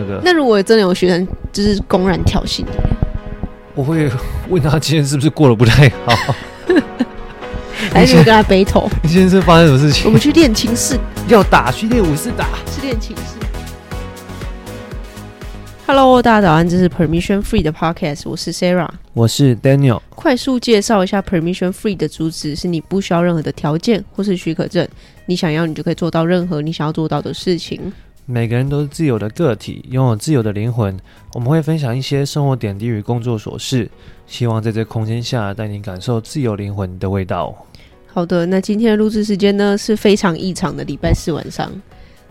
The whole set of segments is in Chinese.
那个。那如果真的有学生就是公然挑衅你，我会问他今天是不是过得不太好，还是跟他 battle？你今天是发生什么事情？我们去练琴室，要打去练舞室打，是练琴室。Hello，大家早安，这是 Permission Free 的 Podcast，我是 Sarah，我是 Daniel。快速介绍一下 Permission Free 的主旨：是你不需要任何的条件或是许可证，你想要你就可以做到任何你想要做到的事情。每个人都是自由的个体，拥有自由的灵魂。我们会分享一些生活点滴与工作琐事，希望在这空间下带你感受自由灵魂的味道。好的，那今天的录制时间呢是非常异常的礼拜四晚上，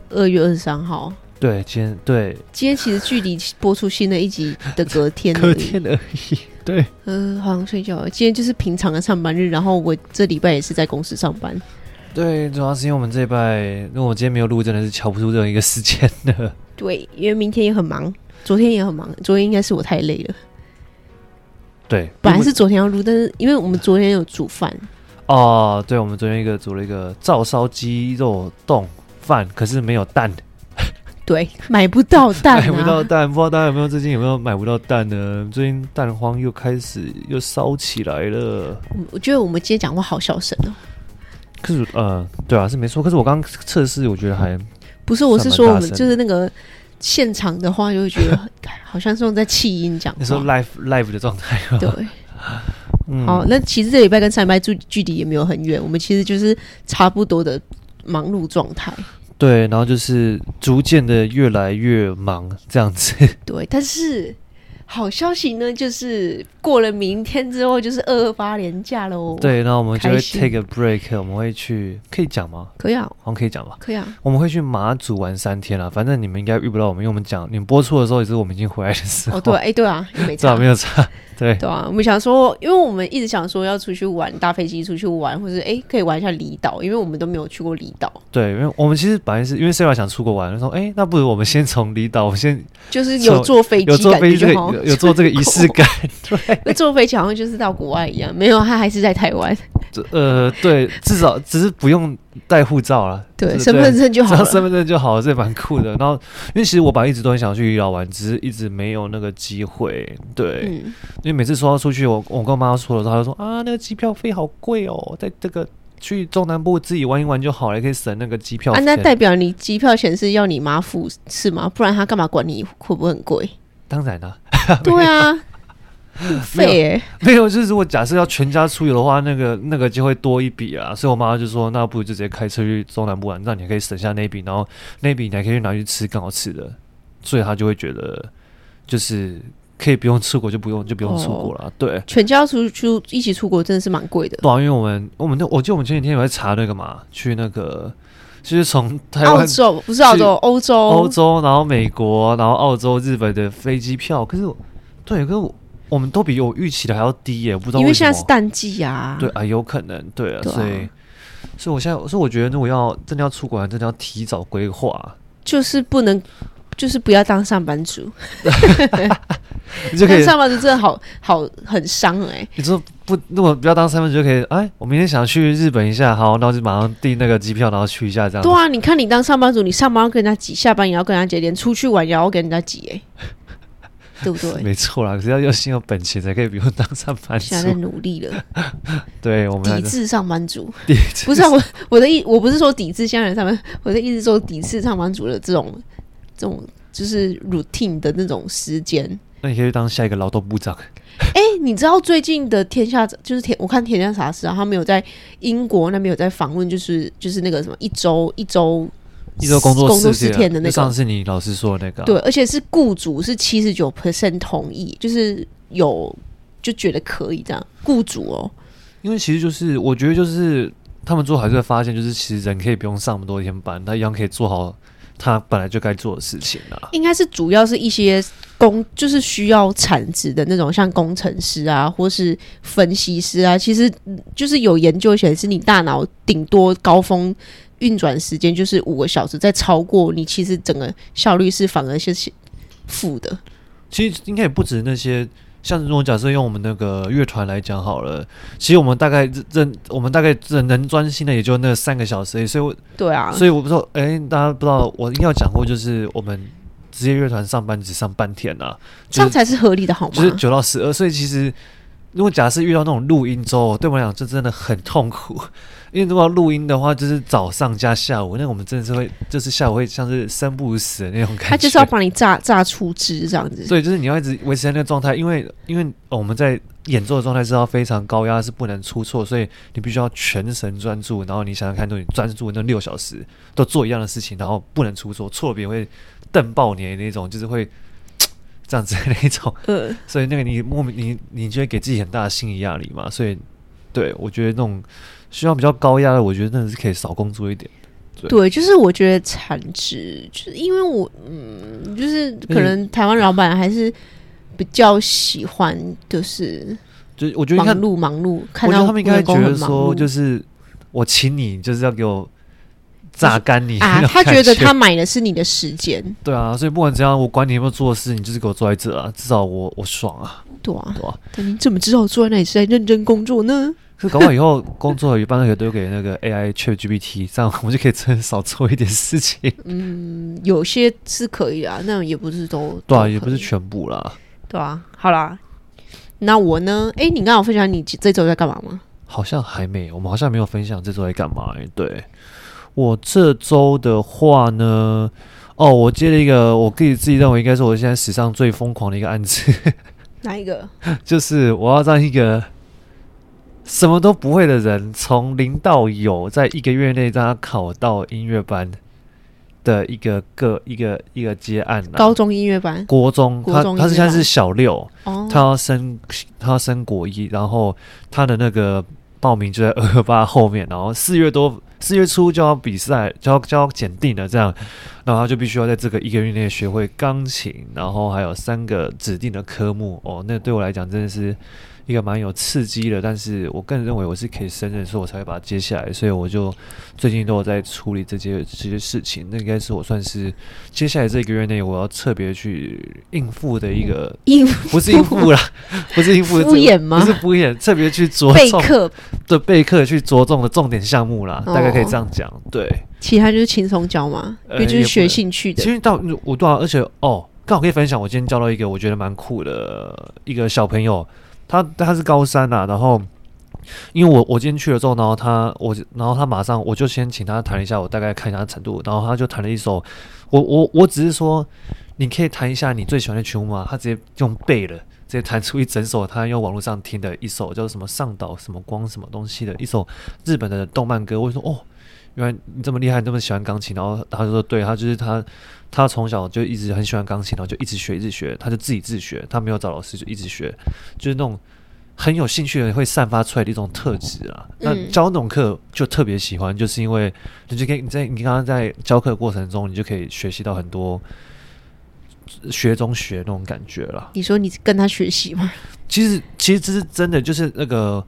二月二十三号。对，今天对，今天其实距离播出新的一集的隔天，隔天而已。对，呃，好像睡觉了。今天就是平常的上班日，然后我这礼拜也是在公司上班。对，主要是因为我们这一拜，因为我今天没有录，真的是瞧不出任何一个时间的。对，因为明天也很忙，昨天也很忙，昨天应该是我太累了。对，本来是昨天要录，但是因为我们昨天有煮饭。哦，对，我们昨天一个煮了一个照烧鸡肉冻饭，可是没有蛋。对，买不到蛋，啊，买不到蛋，不知道大家有没有最近有没有买不到蛋呢？最近蛋荒又开始又烧起来了。我觉得我们今天讲话好小声哦。可是，呃，对啊，是没错。可是我刚刚测试，我觉得还不是。我是说，我们就是那个现场的话，就会觉得 好像是用在气音讲话。你说 live live 的状态？对。嗯、好，那其实这礼拜跟上礼拜距距离也没有很远，我们其实就是差不多的忙碌状态。对，然后就是逐渐的越来越忙这样子。对，但是好消息呢，就是过了明天之后就是二二八连假喽。对，然后我们就会 take a break，我们会去，可以讲吗？可以啊，好像可以讲吧？可以啊。我们会去马祖玩三天了，反正你们应该遇不到我们，因为我们讲你们播出的时候也是我们已经回来的时候。哦，对，哎，对啊，没差，没有差。对对啊，我们想说，因为我们一直想说要出去玩，搭飞机出去玩，或者哎可以玩一下离岛，因为我们都没有去过离岛。对，因为我们其实本来是因为 Sarah 想出国玩，他说哎，那不如我们先从离岛，我们先就是有坐飞机，有坐飞机，有有坐这个 仪式感。对，坐飞机好像就是到国外一样，没有，他还是在台湾。呃，对，至少只是不用。带护照了，对，身份证就好了，身份证就好了，这也蛮酷的。然后，因为其实我本来一直都很想去离岛玩，只是一直没有那个机会。对，嗯、因为每次说要出去，我我跟我妈说的时候，她就说啊，那个机票费好贵哦，在这个去中南部自己玩一玩就好了，可以省那个机票。啊，那代表你机票钱是要你妈付是吗？不然她干嘛管你会不会很贵？当然了，对啊。费哎，没有，就是如果假设要全家出游的话，那个那个就会多一笔啊。所以我妈就说，那不如就直接开车去中南部玩，那你还可以省下那笔，然后那笔你还可以拿去吃更好吃的。所以她就会觉得，就是可以不用出国就不用就不用出国了。哦、对，全家出出一起出国真的是蛮贵的。对啊，因为我们我们那我记得我们前几天有在查那个嘛，去那个就是从台湾澳洲不是澳洲欧洲欧洲，然后美国，然后澳洲日本的飞机票，可是对，可是我。我们都比我预期的还要低耶，不知道。因为现在是淡季啊。对啊，有可能，对啊，对啊，所以，所以我现在，所以我觉得，如果要真的要出国，真的要提早规划，就是不能，就是不要当上班族。你就可以上班族真的好好很伤哎、欸。你说不，如果不要当上班族就可以，哎，我明天想去日本一下，好，那我就马上订那个机票，然后去一下这样。对啊，你看你当上班族，你上班要跟人家挤，下班也要跟人家挤，连出去玩也要跟人家挤哎、欸。对不对？没错啦，可是要有心有本钱才可以不用当上班族。现在在努力了，对我们抵制上班族，不是、啊、我我的意，我不是说抵制现在人上班，我的意思说抵制上班族的这种这种就是 routine 的那种时间。那你可以当下一个劳动部长。哎、欸，你知道最近的天下就是天，我看天下啥事啊？他们有在英国那边有在访问，就是就是那个什么一周一周。一周工作四天，工作四天的那个，上次你老师说的那个、啊，对，而且是雇主是七十九 percent 同意，就是有就觉得可以这样，雇主哦，因为其实就是我觉得就是他们做还是会发现，就是其实人可以不用上那么多天班，他一样可以做好他本来就该做的事情啊。应该是主要是一些工，就是需要产值的那种，像工程师啊，或是分析师啊，其实就是有研究显示，你大脑顶多高峰。运转时间就是五个小时，再超过你，其实整个效率是反而是负的。其实应该也不止那些，像如果假设用我们那个乐团来讲好了，其实我们大概认，我们大概只能专心的也就那三个小时，所以我对啊，所以我不知道，哎、欸，大家不知道，我应该有讲过，就是我们职业乐团上班只上半天啊，这样才是合理的好吗？就是九到十二，所以其实如果假设遇到那种录音周，对我来讲这真的很痛苦。因为如果要录音的话，就是早上加下午，那我们真的是会，就是下午会像是生不如死的那种感觉。他就是要把你榨榨出汁这样子。所以就是你要一直维持在那个状态，因为因为我们在演奏的状态是要非常高压，是不能出错，所以你必须要全神专注。然后你想想看，你专注那六小时都做一样的事情，然后不能出错，错别会瞪爆你的那种，就是会这样子的那种。嗯。所以那个你莫名你你就会给自己很大的心理压力嘛。所以对我觉得那种。需要比较高压的，我觉得真的是可以少工作一点。对，对就是我觉得产值，就是因为我嗯，就是可能台湾老板还是比较喜欢，就是就我觉得忙碌忙碌，看到他们应该觉得说，就是我请你就是要给我榨干你啊，他觉得他买的是你的时间。对啊，所以不管怎样，我管你有没有做事，你就是给我坐在这啊，至少我我爽啊。对啊，对啊，但你怎么知道我坐在那里是在认真工作呢？是搞完以后工作一般都可以丢给那个 AI ChatGPT，这样我们就可以真少做一点事情。嗯，有些是可以啊，那也不是都对啊，也不是全部啦。对啊，好啦，那我呢？哎、欸，你刚好分享你这周在干嘛吗？好像还没，我们好像没有分享这周在干嘛、欸。对，我这周的话呢，哦，我接了一个我自己自己认为应该是我现在史上最疯狂的一个案子。哪一个？就是我要让一个。什么都不会的人，从零到有，在一个月内让他考到音乐班的一个个一个一个接案，高中音乐班，国中，他中他是现在是小六，哦、他要升他要升国一，然后他的那个报名就在二二八后面，然后四月多四月初就要比赛，就要就要检定了，这样，然后他就必须要在这个一个月内学会钢琴，然后还有三个指定的科目，哦，那对我来讲真的是。一个蛮有刺激的，但是我个人认为我是可以胜任，所以我才会把它接下来。所以我就最近都有在处理这些这些事情。那应该是我算是接下来这个月内我要特别去应付的一个应付，不是应付啦，不是应付敷衍吗？不是敷衍，特别去着重备课的备课去着重的重点项目啦，大概可以这样讲。对，其他就是轻松教嘛，因为就是学兴趣的。其实到我多少，而且哦，刚好可以分享，我今天教到一个我觉得蛮酷的一个小朋友。他他是高三呐、啊，然后因为我我今天去了之后，然后他我然后他马上我就先请他弹一下，我大概看一下他程度，然后他就弹了一首，我我我只是说你可以弹一下你最喜欢的曲目吗？他直接用背了，直接弹出一整首他用网络上听的一首叫什么上岛什么光什么东西的一首日本的动漫歌，我就说哦。原来你这么厉害，你这么喜欢钢琴，然后他就说，对他就是他，他从小就一直很喜欢钢琴，然后就一直学，一直学，他就自己自学，他没有找老师，就一直学，就是那种很有兴趣的人会散发出来的一种特质啊。那教那种课就特别喜欢，就是因为你就可以你在你刚刚在教课的过程中，你就可以学习到很多学中学那种感觉了。你说你跟他学习吗？其实其实这是真的，就是那个。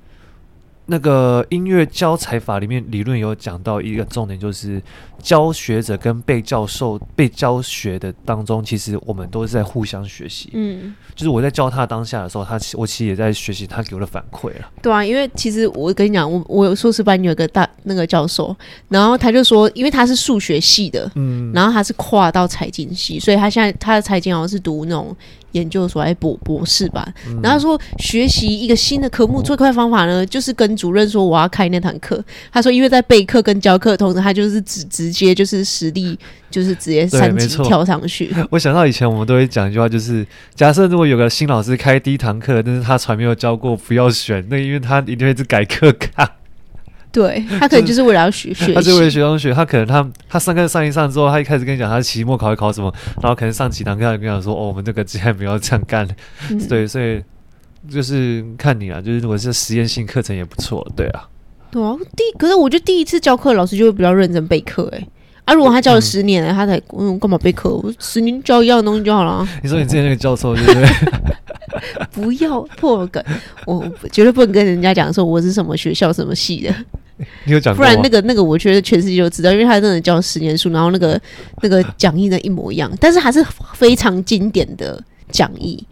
那个音乐教材法里面理论有讲到一个重点，就是教学者跟被教授、被教学的当中，其实我们都是在互相学习。嗯，就是我在教他当下的时候，他我其实也在学习他给我的反馈了。对啊，因为其实我跟你讲，我我有硕士班有个大那个教授，然后他就说，因为他是数学系的，嗯，然后他是跨到财经系，所以他现在他的财经好像是读那种。研究所还博博士吧，嗯、然后说学习一个新的科目最快方法呢，就是跟主任说我要开那堂课。他说，因为在备课跟教课同时，他就是直直接就是实力就是直接三级跳上去。我想到以前我们都会讲一句话，就是假设如果有个新老师开第一堂课，但是他从来没有教过，不要选，那因为他一定会是改课卡。对，他可能就是为了要学学，他是为了学东西。他可能他他上课上一上之后，他一开始跟你讲他期末考会考什么，然后可能上几堂课他跟你讲说哦，我们这个既然不要这样干。嗯、对，所以就是看你啊，就是如果是实验性课程也不错，对啊。对啊，第可是我觉得第一次教课老师就会比较认真备课哎，啊，如果他教了十年，嗯、他才嗯干嘛备课？我十年教一样的东西就好了。你说你之前那个教授对不对？不要破梗，我绝对不能跟人家讲说我是什么学校什么系的。你有讲？不然那个那个，我觉得全世界都知道，因为他真的教十年书，然后那个那个讲义呢一模一样，但是还是非常经典的讲义。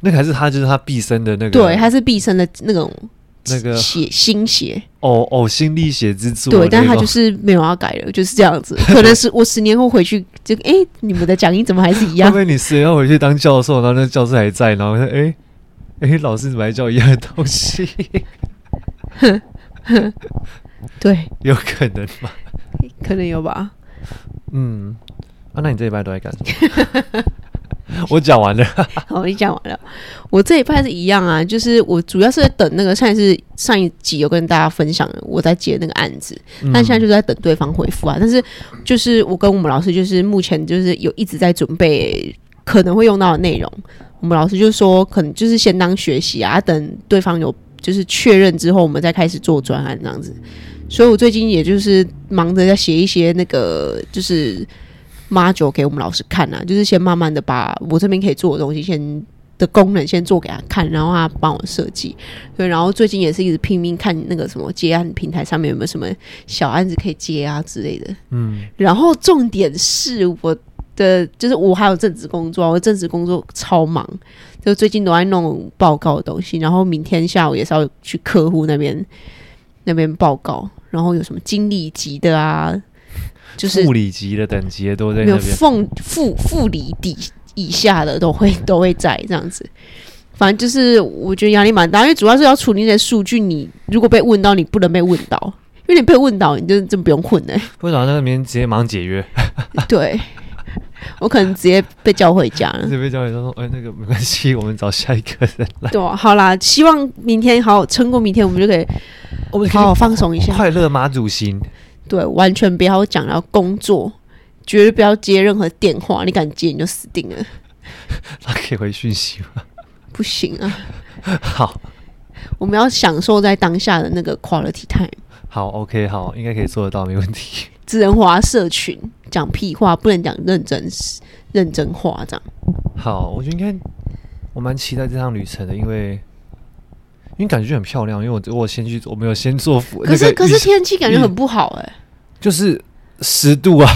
那个还是他就是他毕生的那个，对，他是毕生的那种那个血心血，呕呕心沥血之作。对，但他就是没有要改了，就是这样子。可能是我十年后回去，就哎、欸，你们的讲义怎么还是一样？因为你十年后回去当教授，然后那教室还在，然后说哎哎，老师怎么还教一样的东西？对，有可能吧？可能有吧。嗯，啊，那你这一拜都在干什么？我讲完了，好，你讲完了。我这一派是一样啊，就是我主要是在等那个，上一次上一集有跟大家分享我在接那个案子，嗯、但现在就是在等对方回复啊。但是就是我跟我们老师，就是目前就是有一直在准备可能会用到的内容。我们老师就说，可能就是先当学习啊，等对方有就是确认之后，我们再开始做专案这样子。所以我最近也就是忙着在写一些那个就是。module 给我们老师看啊，就是先慢慢的把我这边可以做的东西先的功能先做给他看，然后他帮我设计。对，然后最近也是一直拼命看那个什么接案平台上面有没有什么小案子可以接啊之类的。嗯，然后重点是我的就是我还有正职工作，我正职工作超忙，就最近都在弄报告的东西，然后明天下午也是要去客户那边那边报告，然后有什么经理级的啊。就是副理级的等级的都在没有副副副理底以下的都会 都会在这样子，反正就是我觉得压力蛮大，因为主要是要处理那些数据。你如果被问到，你不能被问到，因为你被问到，你就真不用混了。部长那边直接马上解约，对，我可能直接被叫回家了。直接被叫回家说：“哎，那个没关系，我们找下一个人来。”对啊，好啦，希望明天好好撑过明天，我们就可以我们好好放松一下，快乐马祖心。对，完全不要讲要工作，绝对不要接任何电话。你敢接，你就死定了。他可以回讯息吗？不行啊。好，我们要享受在当下的那个 quality time。好，OK，好，应该可以做得到，没问题。只能滑社群，讲屁话，不能讲认真认真话，这样。好，我觉得应该我蛮期待这趟旅程的，因为。因为感觉就很漂亮，因为我我先去，我没有先做服。可是、那个、可是天气感觉很不好哎、欸，就是十度啊。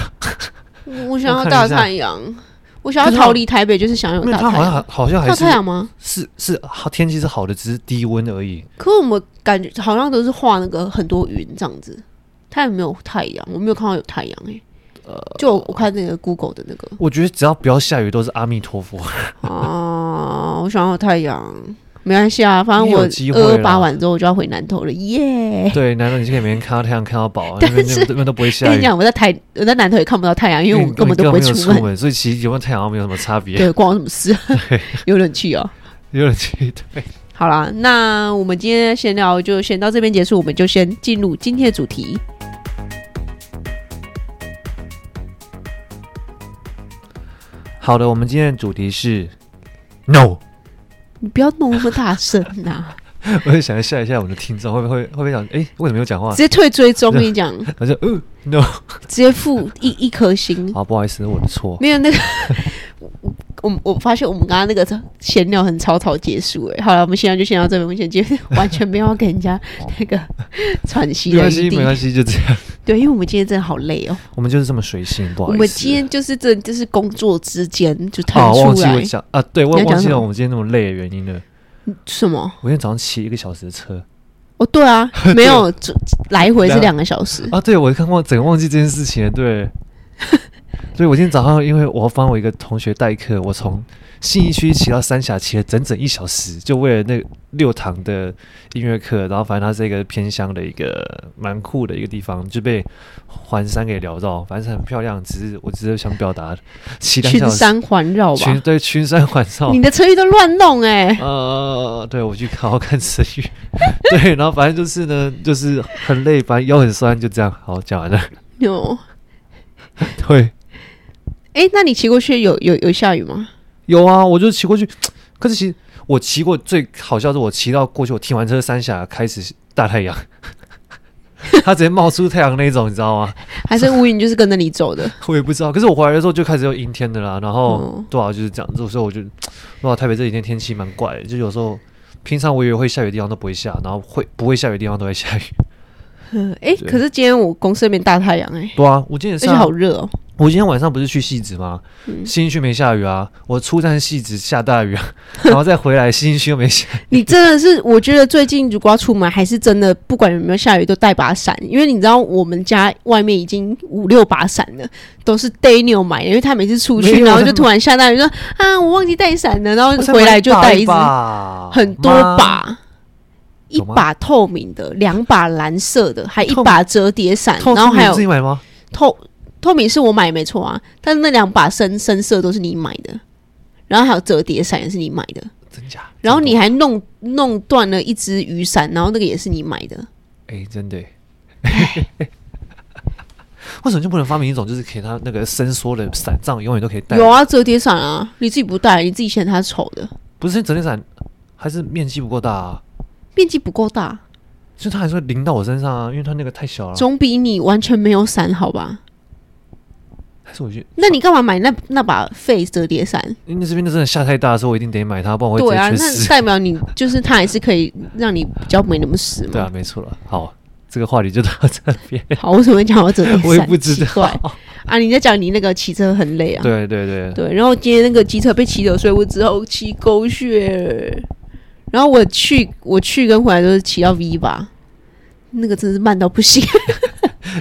我想要大太阳，我想要逃离台北，就是想要有大太阳。好像好像还是大太阳吗？是是，好天气是好的，只是低温而已。可我们感觉好像都是画那个很多云这样子，它也没有太阳，我没有看到有太阳哎、欸。呃，就我看那个 Google 的那个，我觉得只要不要下雨都是阿弥陀佛啊。我想要有太阳。没关系啊，反正我二二八完之后我就要回南投了，耶！对，南投你是可以每天看到太阳，看到饱，但是这边都不会下雨。跟你讲，我在台我在南投也看不到太阳，因为我根本都不会出门，所以其实有没有太阳没有什么差别。对，关我什么事？有冷气哦，有冷气。对，好啦，那我们今天闲聊就先到这边结束，我们就先进入今天的主题。好的，我们今天的主题是 No。你不要弄那么大声呐、啊！我就想吓一下我们的听众，会不会会不会想？哎、欸，为什么没有讲话？直接退追踪，跟你讲，他说：“嗯，no，直接付一一颗星。”好，不好意思，我的错。没有那个。我我发现我们刚刚那个闲聊很草草结束哎，好了，我们现在就先到这边，我们先接，完全没有要给人家那个喘息的。没关系，没关系，就这样。对，因为我们今天真的好累哦。我们就是这么随性，不好意思。我们今天就是这，就是工作之间就腾出来。忘记我讲啊，对，我忘记了我们今天那么累的原因了。什么？我今天早上骑一个小时的车。哦，对啊，没有，来回是两个小时啊。对，我看忘，整个忘记这件事情了。对。所以我今天早上，因为我帮我一个同学代课，我从信义区骑到三峡，骑了整整一小时，就为了那六堂的音乐课。然后反正它是一个偏乡的一个蛮酷的一个地方，就被环山给缭绕，反正很漂亮。只是我只是想表达，群山环绕吧，群对群山环绕。你的车语都乱弄哎、欸。呃，对，我去好好看车语。对，然后反正就是呢，就是很累，反正腰很酸，就这样。好，讲完了。有。对。哎、欸，那你骑过去有有有下雨吗？有啊，我就骑过去。可是其实我骑过最好笑的是，我骑到过去，我停完车三峡开始大太阳，它直接冒出太阳那种，你知道吗？还是乌云就是跟着你走的？我也不知道。可是我回来的时候就开始有阴天的啦，然后多少、嗯、就是这样子，所以我就 哇，台北这几天天气蛮怪的，就有时候平常我以为会下雨的地方都不会下，然后会不会下雨的地方都会下雨。嗯，哎、欸，可是今天我公司那边大太阳哎、欸。对啊，我今天也是、啊、而且好热哦。我今天晚上不是去汐止吗？嗯、信义区没下雨啊，我出站汐止下大雨啊，然后再回来信义区又没下雨。你真的是，我觉得最近如果要出门，还是真的不管有没有下雨都带把伞，因为你知道我们家外面已经五六把伞了，都是 Daniel 买的，因为他每次出去，然后就突然下大雨，说啊我忘记带伞了，然后回来就带一支很多把，一把透明的，两把蓝色的，还一把折叠伞，然后还有自己买吗？透。透明是我买没错啊，但是那两把深深色都是你买的，然后还有折叠伞也是你买的，真假？然后你还弄弄断了一只雨伞，然后那个也是你买的，哎、欸，真的。为什么就不能发明一种，就是给他那个伸缩的伞，这样永远都可以带？有啊，折叠伞啊，你自己不带，你自己嫌它丑的。不是折叠伞，还是面积不够大啊？面积不够大，所以它还是会淋到我身上啊，因为它那个太小了。总比你完全没有伞好吧？还是我去？那你干嘛买那那把废折叠伞？因为这边的真的下太大的时候，我一定得买它，不然我会对啊，那代表你就是它还是可以让你比较没那么湿嘛。对啊，没错了。好，这个话题就到这边。好，为什么讲到折叠伞？我也不知道。啊，你在讲你那个骑车很累啊？对对对对。然后今天那个机车被骑走，所以我只好骑狗血。然后我去我去跟回来都是骑到 V 吧，那个真是慢到不行。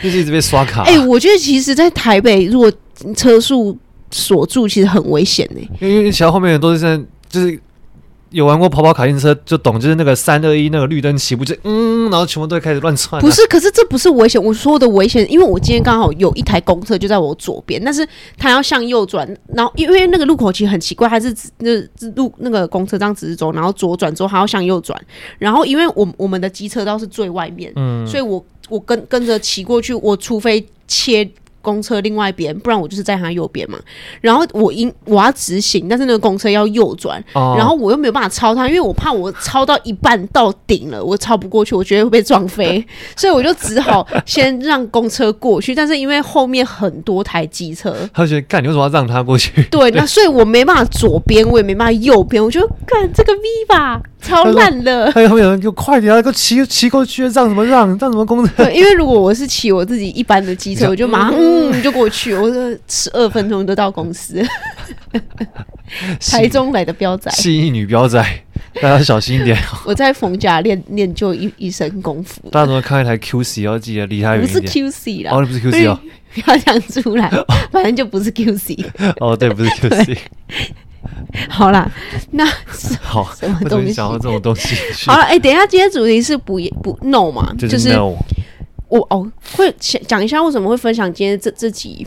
就是一直被刷卡。哎、欸，我觉得其实，在台北如果车速锁住，其实很危险呢、欸。因为骑到后面的都是在，就是有玩过跑跑卡丁车就懂，就是那个三二一那个绿灯起步就嗯，然后全部都会开始乱窜、啊。不是，可是这不是危险。我说的危险，因为我今天刚好有一台公车就在我左边，但是它要向右转，然后因为那个路口其实很奇怪，它是那路那个公车这样直走，然后左转之后还要向右转，然后因为我我们的机车道是最外面，嗯，所以我。我跟跟着骑过去，我除非切公车另外一边，不然我就是在他右边嘛。然后我应我要直行，但是那个公车要右转，哦、然后我又没有办法超他，因为我怕我超到一半到顶了，我超不过去，我觉得会被撞飞，所以我就只好先让公车过去。但是因为后面很多台机车，他就觉得干，你为什么要让他过去？对，那 所以我没办法左边，我也没办法右边，我就干这个 V 吧。超烂的！还有后面有人给我快点啊，给我骑骑过去，让什么让让什么公车？对，因为如果我是骑我自己一般的机车，我就马上嗯就过去，我说十二分钟就到公司。台中来的彪仔，信义女彪仔，大家小心一点。我在逢甲练练就一一身功夫。大家怎么看一台 QC 要记得离他远一点？不是 QC 啦，哦，不是 QC 哦，不要讲出来，反正就不是 QC。哦，对，不是 QC。好啦，那 好什么东西？讲到这种东西，好了，哎、欸，等一下，今天主题是不不 no 嘛？就是 no。我哦会讲一下为什么会分享今天这这集。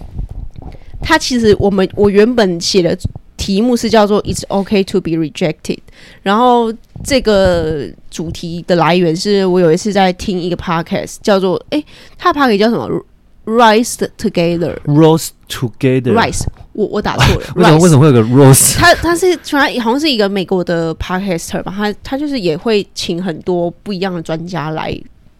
它其实我们我原本写的题目是叫做 "It's okay to be rejected"，然后这个主题的来源是我有一次在听一个 podcast，叫做哎，他的 podcast 叫什么？Rise Together，Rose Together，Rise。我我打错了，为什么为什么会有个 Rose？他他是突然好像是一个美国的 podcaster 吧，他他就是也会请很多不一样的专家来，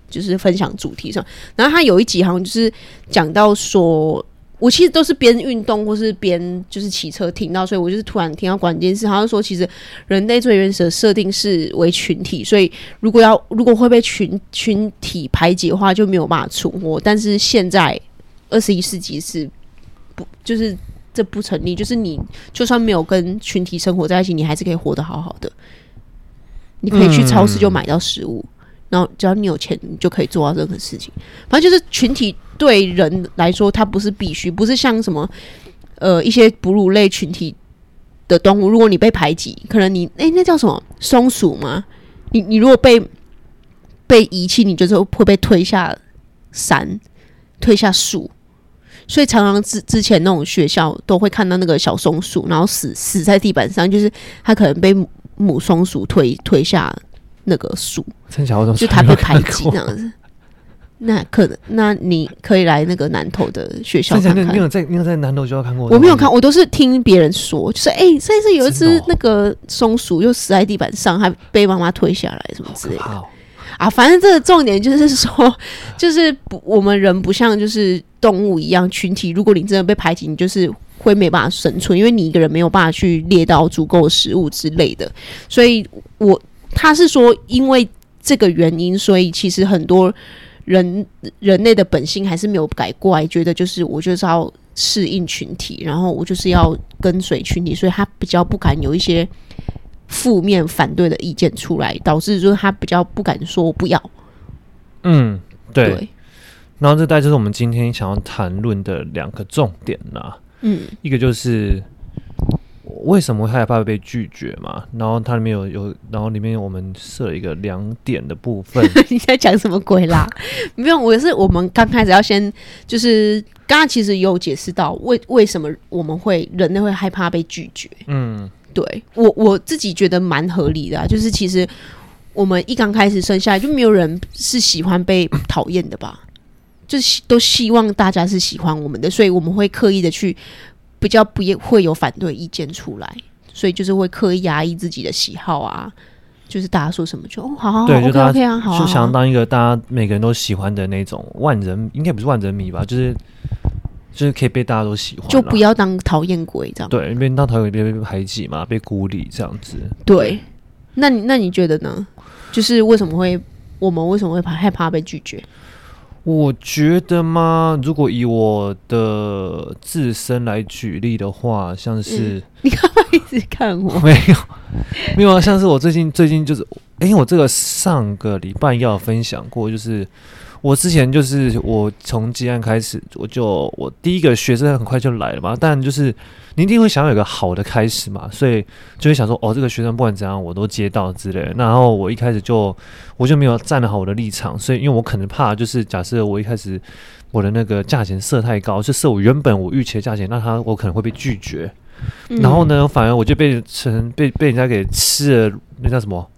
就是分享主题上。然后他有一集好像就是讲到说，我其实都是边运动或是边就是骑车听到，所以我就是突然听到关键事，好像说其实人类最原始的设定是为群体，所以如果要如果会被群群体排挤的话，就没有办法存活。但是现在二十一世纪是不就是。这不成立，就是你就算没有跟群体生活在一起，你还是可以活得好好的。你可以去超市就买到食物，嗯、然后只要你有钱，你就可以做到任何事情。反正就是群体对人来说，它不是必须，不是像什么呃一些哺乳类群体的动物，如果你被排挤，可能你诶，那叫什么松鼠吗？你你如果被被遗弃，你就是会被推下山，推下树。所以常常之之前那种学校都会看到那个小松鼠，然后死死在地板上，就是它可能被母松鼠推推下那个树，就它被排挤 那样子。那可能，那你可以来那个南投的学校看看。你有在你有在南投学校看过？我没有看，我都是听别人说，就是哎，上次有一只那个松鼠又死在地板上，还被妈妈推下来什么之类的。啊，反正这个重点就是说，就是不，我们人不像就是动物一样群体。如果你真的被排挤，你就是会没办法生存，因为你一个人没有办法去猎到足够食物之类的。所以我他是说，因为这个原因，所以其实很多人人类的本性还是没有改过来，觉得就是我就是要适应群体，然后我就是要跟随群体，所以他比较不敢有一些负面反对的意见出来，导致就是他比较不敢说不要。嗯，对。对然后这大概就是我们今天想要谈论的两个重点啦。嗯，一个就是为什么会害怕被拒绝嘛？然后它里面有有，然后里面我们设了一个两点的部分。你在讲什么鬼啦？没有，我是我们刚开始要先就是。刚刚其实有解释到为为什么我们会人类会害怕被拒绝。嗯，对我我自己觉得蛮合理的啊，就是其实我们一刚开始生下来就没有人是喜欢被讨厌的吧，就是都希望大家是喜欢我们的，所以我们会刻意的去比较不也会有反对意见出来，所以就是会刻意压抑自己的喜好啊。就是大家说什么就哦，好好好，对，就大家 OK, OK 啊，好，就想要当一个大家每个人都喜欢的那种万人，应该不是万人迷吧？就是就是可以被大家都喜欢，就不要当讨厌鬼这样。对，因为当讨厌鬼，别被排挤嘛，被孤立这样子。对，那你那你觉得呢？就是为什么会我们为什么会怕害怕被拒绝？我觉得嘛，如果以我的自身来举例的话，像是、嗯、你干嘛一直看我？没有，没有啊，像是我最近最近就是，哎，我这个上个礼拜要分享过，就是。我之前就是我从接案开始，我就我第一个学生很快就来了嘛。但就是你一定会想要有个好的开始嘛，所以就会想说，哦，这个学生不管怎样我都接到之类的。然后我一开始就我就没有站得好我的立场，所以因为我可能怕，就是假设我一开始我的那个价钱设太高，就设我原本我预期的价钱，那他我可能会被拒绝。嗯、然后呢，反而我就被成被被人家给吃了，那叫什么？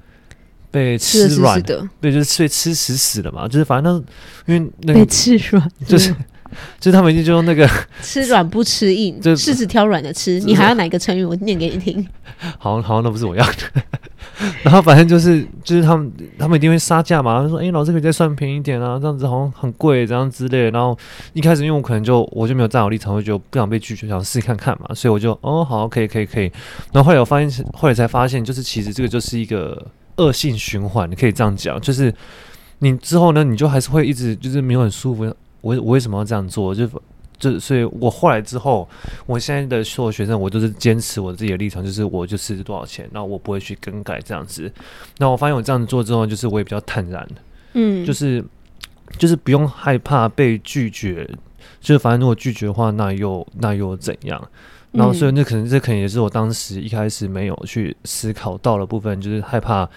被吃软的，对，就是被吃死死的嘛，就是反正那因为那个被吃软，就是就是他们已经就用那个 吃软不吃硬，就柿子挑软的吃。你还要哪一个成语？我念给你听。好好那不是我要的。然后反正就是就是他们他们一定会杀价嘛，他说：“哎、欸，老师可以再算便宜一点啊，这样子好像很贵，这样之类的。”然后一开始因为我可能就我就没有站好立场，我就不想被拒绝，想试试看看嘛，所以我就哦好，可以可以可以。然后后来我发现，后来才发现，就是其实这个就是一个。恶性循环，你可以这样讲，就是你之后呢，你就还是会一直就是没有很舒服。我我为什么要这样做？就就所以，我后来之后，我现在的所有学生，我都是坚持我自己的立场，就是我就是多少钱，那我不会去更改这样子。那我发现我这样做之后，就是我也比较坦然，嗯，就是就是不用害怕被拒绝，就是反正如果拒绝的话，那又那又怎样？然后，所以那可能这可能也是我当时一开始没有去思考到的部分，就是害怕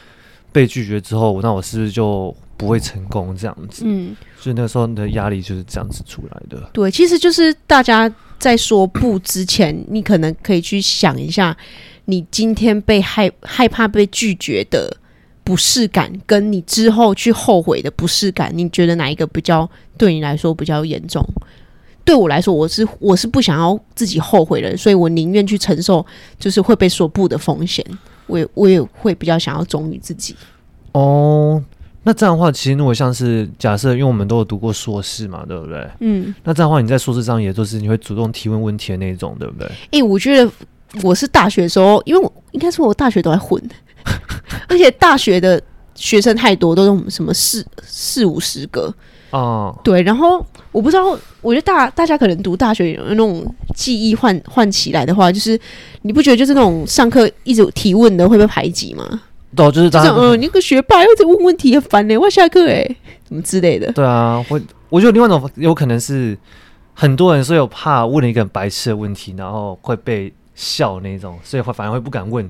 被拒绝之后，那我是不是就不会成功这样子？嗯，所以那个时候的压力就是这样子出来的。对，其实就是大家在说不之前，你可能可以去想一下，你今天被害害怕被拒绝的不适感，跟你之后去后悔的不适感，你觉得哪一个比较对你来说比较严重？对我来说，我是我是不想要自己后悔的，所以我宁愿去承受就是会被说不的风险。我也我也会比较想要忠于自己。哦，那这样的话，其实如果像是假设，因为我们都有读过硕士嘛，对不对？嗯。那这样的话，你在硕士上也就是你会主动提问问题的那种，对不对？哎、欸，我觉得我是大学的时候，因为我应该说我大学都在混，而且大学的学生太多，都是我们什么四四五十个。哦，对，然后我不知道，我觉得大大家可能读大学有那种记忆换换起来的话，就是你不觉得就是那种上课一直提问的会被排挤吗？对、哦，就是这样。嗯，你个学霸又在问问题，很烦呢。我要下课哎，什么之类的。对啊，我我觉得另外一种有可能是很多人说有怕问了一个很白痴的问题，然后会被笑那种，所以会反而会不敢问，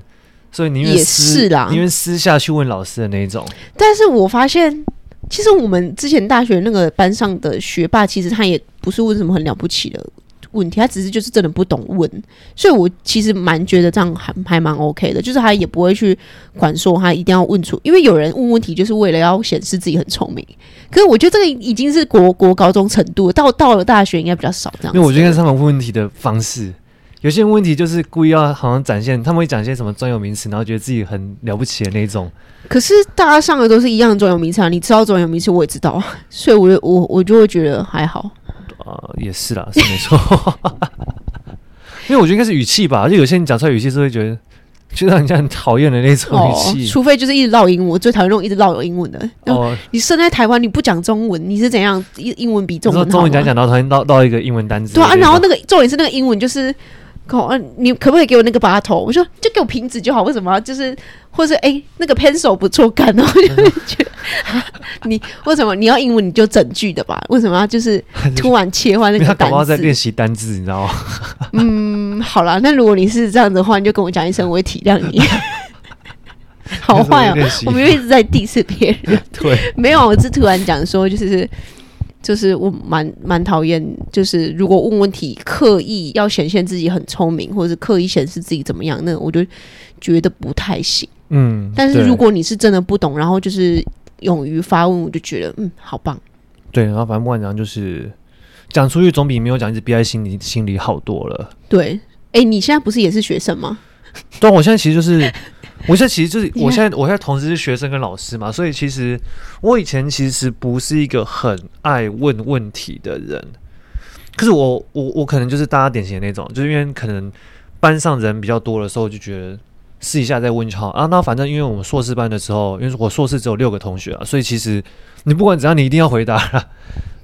所以宁愿私也是啦，宁愿私下去问老师的那种。但是我发现。其实我们之前大学那个班上的学霸，其实他也不是问什么很了不起的问题，他只是就是真的不懂问，所以我其实蛮觉得这样还还蛮 OK 的，就是他也不会去管说他一定要问出，因为有人问问题就是为了要显示自己很聪明，可是我觉得这个已经是国国高中程度，到到了大学应该比较少这样。因为我觉得他们问问题的方式。有些问题就是故意要好像展现，他们会讲一些什么专有名词，然后觉得自己很了不起的那种。可是大家上的都是一样的专有名词啊，你知道专有名词，我也知道，所以我我我就会觉得还好。啊、呃，也是啦，是没错。因为我觉得应该是语气吧，就有些人讲出来语气是会觉得就让人家很讨厌的那种语气。除非就是一直唠英文，我最讨厌那种一直唠有英文的。哦，你生在台湾，你不讲中文，你是怎样？英英文比中文好？中文讲讲到，突然唠唠一个英文单词。对啊，然后那个重点是那个英文就是。你可不可以给我那个把头？我说就给我瓶子就好。为什么？就是或者哎、欸，那个 pencil 不错干哦。我就 觉得你为什么你要英文你就整句的吧？为什么要就是 突然切换那个单词？在练习单字，你知道吗？嗯，好啦，那如果你是这样的话，你就跟我讲一声，我会体谅你。好坏哦，我们又一直在 diss 别人。对，没有，我是突然讲说就是。就是我蛮蛮讨厌，就是如果问问题刻意要显现自己很聪明，或者是刻意显示自己怎么样，那我就觉得不太行。嗯，但是如果你是真的不懂，然后就是勇于发问，我就觉得嗯，好棒。对，然后反正不管怎样，就是讲出去总比没有讲一直憋在心里心里好多了。对，哎、欸，你现在不是也是学生吗？对，我现在其实就是。我现在其实就是，我现在我现在同时是学生跟老师嘛，所以其实我以前其实不是一个很爱问问题的人，可是我我我可能就是大家典型的那种，就是因为可能班上人比较多的时候，就觉得试一下再问就好啊。那反正因为我们硕士班的时候，因为我硕士只有六个同学啊，所以其实你不管怎样，你一定要回答。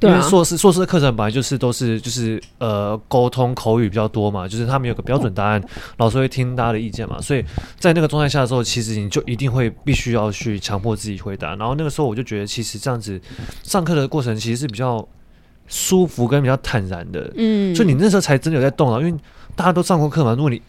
因为硕士硕士的课程本来就是都是就是呃沟通口语比较多嘛，就是他们有个标准答案，老师会听大家的意见嘛，所以在那个状态下的时候，其实你就一定会必须要去强迫自己回答。然后那个时候我就觉得，其实这样子上课的过程其实是比较舒服跟比较坦然的，嗯，所以你那时候才真的有在动啊，因为大家都上过课嘛。如果你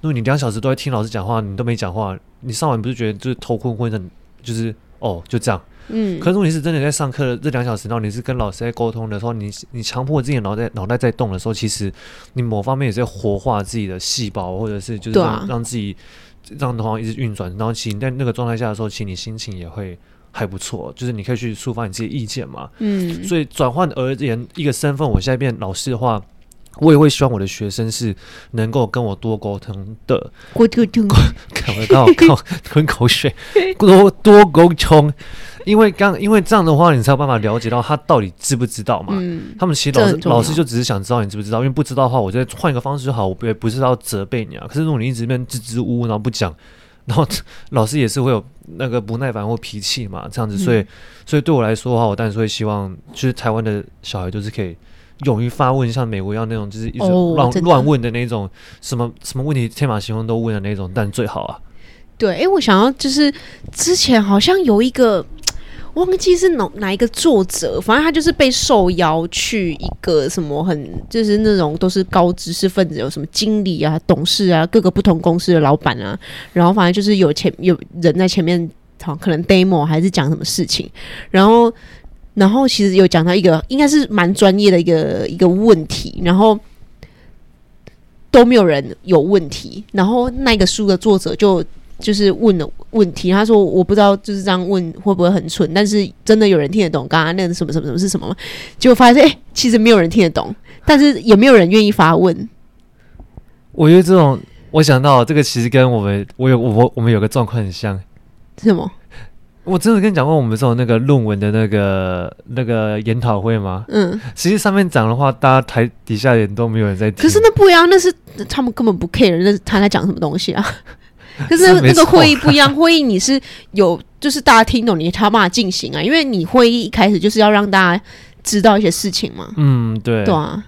如果你两小时都在听老师讲话，你都没讲话，你上完不是觉得就是头昏昏的，就是哦就这样。嗯，可是如果你是真的在上课的这两小时，然后你是跟老师在沟通的时候，你你强迫自己脑袋脑袋在动的时候，其实你某方面也是在活化自己的细胞，或者是就是让、啊、让自己让的话一直运转，然后其实在那个状态下的时候，其实你心情也会还不错，就是你可以去抒发你自己的意见嘛。嗯，所以转换而言，一个身份，我现在变老师的话，我也会希望我的学生是能够跟我多沟通的。我刚好刚好吞口水，多多沟通。因为刚因为这样的话，你才有办法了解到他到底知不知道嘛。嗯，他们其实老师老师就只是想知道你知不知道，因为不知道的话，我再换一个方式就好。我不不是要责备你啊。可是如果你一直在那边支支吾吾，然后不讲，然后老师也是会有那个不耐烦或脾气嘛。这样子，所以所以对我来说的话，我当然是会希望，就是台湾的小孩都是可以勇于发问，像美国一样那种，就是一直乱乱问的那种，什么什么问题天马行空都问的那种，但最好啊。对，哎、欸，我想要就是之前好像有一个。忘记是哪哪一个作者，反正他就是被受邀去一个什么很就是那种都是高知识分子，有什么经理啊、董事啊、各个不同公司的老板啊，然后反正就是有前有人在前面，好可能 demo 还是讲什么事情，然后然后其实有讲到一个应该是蛮专业的一个一个问题，然后都没有人有问题，然后那个书的作者就。就是问了问题，他说我不知道就是这样问会不会很蠢，但是真的有人听得懂刚刚那个什么什么什么是什么吗？结果发现哎、欸，其实没有人听得懂，但是也没有人愿意发问。我觉得这种，我想到这个其实跟我们我有我我们有个状况很像。是什么？我真的跟你讲过我们这种那个论文的那个那个研讨会吗？嗯，其实上面讲的话，大家台底下人都没有人在听。可是那不一样，那是他们根本不 care，那是他在讲什么东西啊？可是那个会议不一样，会议你是有，就是大家听懂你才有办法进行啊，因为你会议一开始就是要让大家知道一些事情嘛。嗯，对，对啊，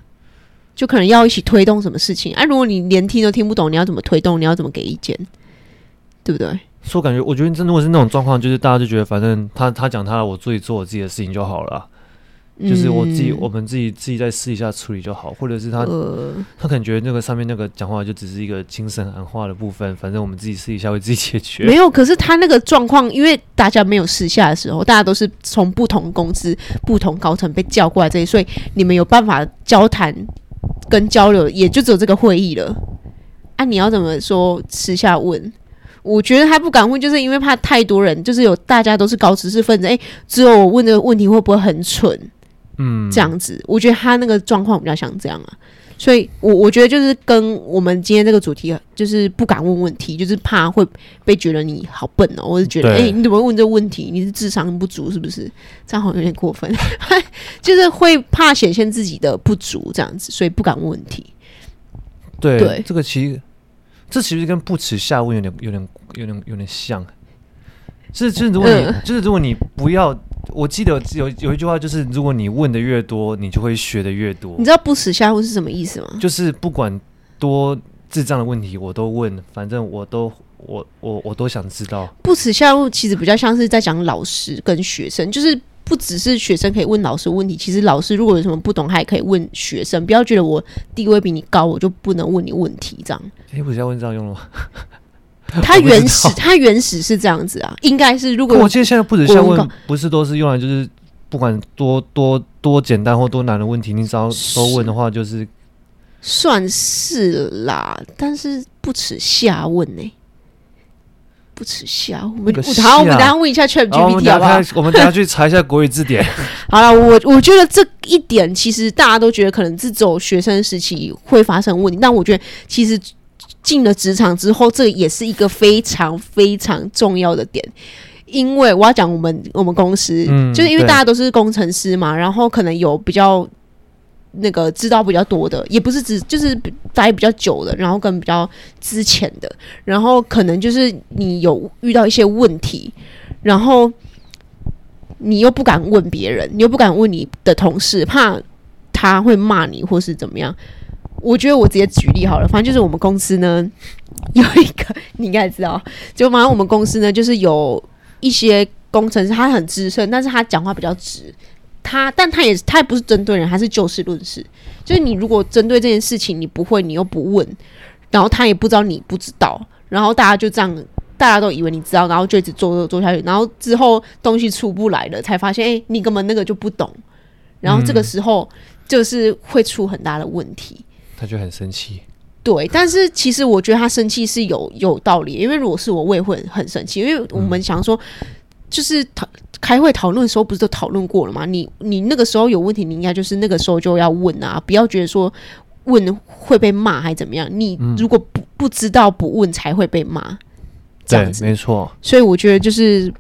就可能要一起推动什么事情啊。如果你连听都听不懂，你要怎么推动？你要怎么给意见？对不对？所以我感觉，我觉得真的，如果是那种状况，就是大家就觉得，反正他他讲他的，我自己做我自己的事情就好了啊。就是我自己，嗯、我们自己自己再试一下处理就好，或者是他、呃、他可能觉得那个上面那个讲话就只是一个精神喊话的部分，反正我们自己试一下会自己解决。没有，可是他那个状况，因为大家没有试下的时候，大家都是从不同公司、不同高层被叫过来这里，所以你们有办法交谈跟交流，也就只有这个会议了。啊，你要怎么说私下问？我觉得他不敢问，就是因为怕太多人，就是有大家都是高知识分子，哎、欸，只有我问这个问题会不会很蠢？嗯，这样子，我觉得他那个状况比较像这样啊，所以我我觉得就是跟我们今天这个主题，就是不敢问问题，就是怕会被觉得你好笨哦，我是觉得，哎、欸，你怎么问这个问题？你是智商不足是不是？这样好像有点过分，就是会怕显现自己的不足这样子，所以不敢问问题。对，对这个其实这其实跟不耻下问有点、有点、有点、有点像。是，就是如果你，呃、就是如果你不要，我记得有有一句话，就是如果你问的越多，你就会学的越多。你知道不耻下问是什么意思吗？就是不管多智障的问题，我都问，反正我都我我我都想知道。不耻下问其实比较像是在讲老师跟学生，就是。不只是学生可以问老师问题，其实老师如果有什么不懂，他也可以问学生。不要觉得我地位比你高，我就不能问你问题。这样，哎，不是要问这样用了吗？他原始，他原始是这样子啊，应该是。如果我记得现在不止下问，不是都是用来就是不管多多多简单或多难的问题，你只要都问的话，就是算是啦。但是不耻下问呢、欸。不耻下，我们好，我们等下问一下 ChatGPT 好不好？我们等下去查一下国语字典。好了，我我觉得这一点其实大家都觉得可能是走学生时期会发生问题，但我觉得其实进了职场之后，这也是一个非常非常重要的点。因为我要讲我们我们公司，嗯、就是因为大家都是工程师嘛，然后可能有比较。那个知道比较多的，也不是只就是待比较久的，然后跟比较之前的，然后可能就是你有遇到一些问题，然后你又不敢问别人，你又不敢问你的同事，怕他会骂你或是怎么样。我觉得我直接举例好了，反正就是我们公司呢 有一个，你应该知道，就反正我们公司呢就是有一些工程师，他很资深，但是他讲话比较直。他，但他也，他也不是针对人，还是就事论事。就是你如果针对这件事情你不会，你又不问，然后他也不知道你不知道，然后大家就这样，大家都以为你知道，然后就一直做做做下去，然后之后东西出不来了，才发现，哎、欸，你根本那个就不懂，然后这个时候就是会出很大的问题。嗯、他就很生气。对，但是其实我觉得他生气是有有道理，因为如果是我，我也会很生气，因为我们想说，就是他。开会讨论的时候不是都讨论过了吗？你你那个时候有问题，你应该就是那个时候就要问啊，不要觉得说问会被骂还怎么样。你如果不不知道不问才会被骂，这样子没错。所以我觉得就是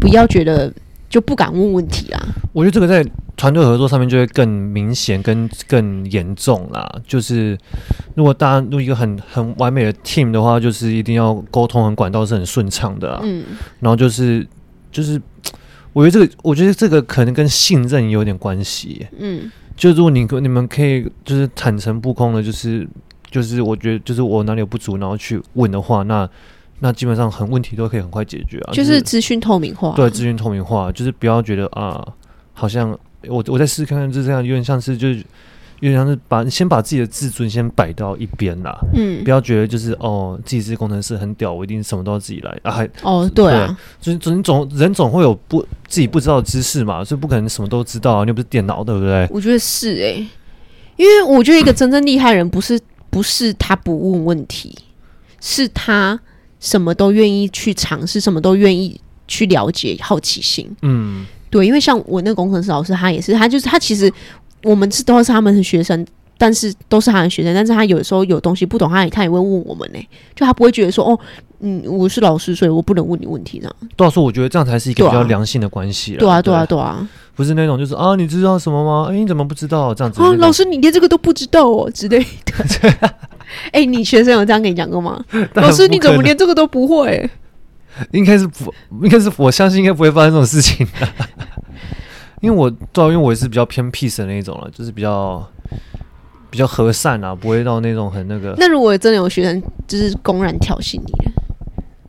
不要觉得就不敢问问题啊。我觉得这个在团队合作上面就会更明显跟更严重啦。就是如果大家录一个很很完美的 team 的话，就是一定要沟通和管道是很顺畅的啊。嗯，然后就是就是。我觉得这个，我觉得这个可能跟信任有点关系。嗯，就如果你你们可以就是坦诚不空的，就是就是我觉得就是我哪里有不足，然后去问的话，那那基本上很问题都可以很快解决啊。就是资讯透明化，对，资讯透明化，就是不要觉得啊，好像我我再试试看看，就这样有点像是就是。因为像是把先把自己的自尊先摆到一边啦，嗯，不要觉得就是哦，自己是工程师很屌，我一定什么都要自己来啊，还哦，对啊，就是总总人总会有不自己不知道的知识嘛，所以不可能什么都知道啊，你又不是电脑，对不对？我觉得是哎、欸，因为我觉得一个真正厉害的人不是不是他不问问题，是他什么都愿意去尝试，什么都愿意去了解，好奇心，嗯，对，因为像我那个工程师老师，他也是，他就是他其实。我们是都是他们的学生，但是都是他的学生，但是他有时候有东西不懂，他也他也会问我们呢、欸，就他不会觉得说哦，嗯，我是老师，所以我不能问你问题这样。多少说，我觉得这样才是一个比较良性的关系了。对啊，对啊，对啊，不是那种就是啊，你知道什么吗？哎、欸，你怎么不知道这样子？啊，老师，你连这个都不知道哦之类的。哎、欸，你学生有这样跟你讲过吗？老师，你怎么连这个都不会？应该是不，应该是我相信应该不会发生这种事情的。因为我主要因为我也是比较偏 peace 的那一种了，就是比较比较和善啊，不会到那种很那个。那如果真的有学生就是公然挑衅你，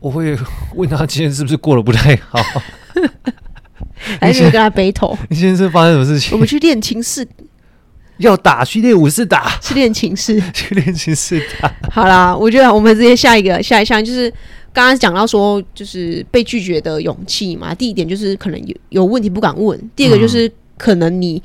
我会问他今天是不是过得不太好，还是跟他 battle？你今天是发生什么事情？我们去练琴室，要打去练武室打，去练琴室，去练琴室打。好啦，我觉得我们直接下一个下一项就是。刚刚讲到说，就是被拒绝的勇气嘛。第一点就是可能有有问题不敢问，第二个就是可能你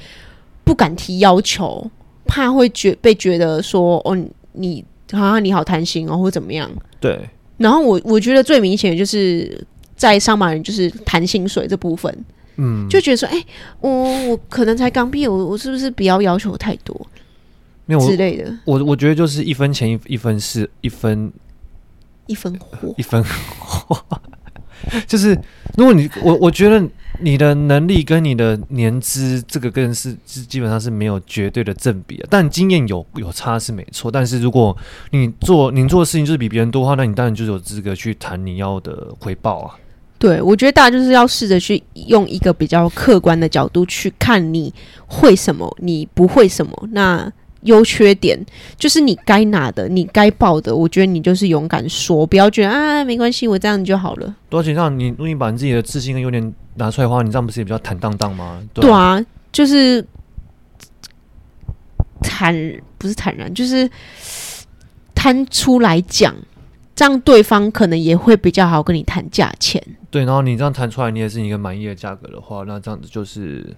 不敢提要求，怕会觉被觉得说哦，你好像你好贪心哦，或怎么样。对。然后我我觉得最明显的就是在上班人就是谈薪水这部分，嗯，就觉得说，哎、欸，我我可能才刚毕业，我我是不是不要要求太多，没有之类的。我我觉得就是一分钱一一分是一分。一分货，一分货，就是如果你我我觉得你的能力跟你的年资，这个跟是是基本上是没有绝对的正比啊。但经验有有差是没错，但是如果你做你做的事情就是比别人多的话，那你当然就是有资格去谈你要的回报啊。对，我觉得大家就是要试着去用一个比较客观的角度去看你会什么，你不会什么。那优缺点就是你该拿的，你该报的，我觉得你就是勇敢说，不要觉得啊没关系，我这样就好了。多少钱上你，如果你把你自己的自信跟优点拿出来的话，你这样不是也比较坦荡荡吗？对啊，就是坦不是坦然，就是摊出来讲。这样对方可能也会比较好跟你谈价钱。对，然后你这样谈出来，你也是一个满意的价格的话，那这样子就是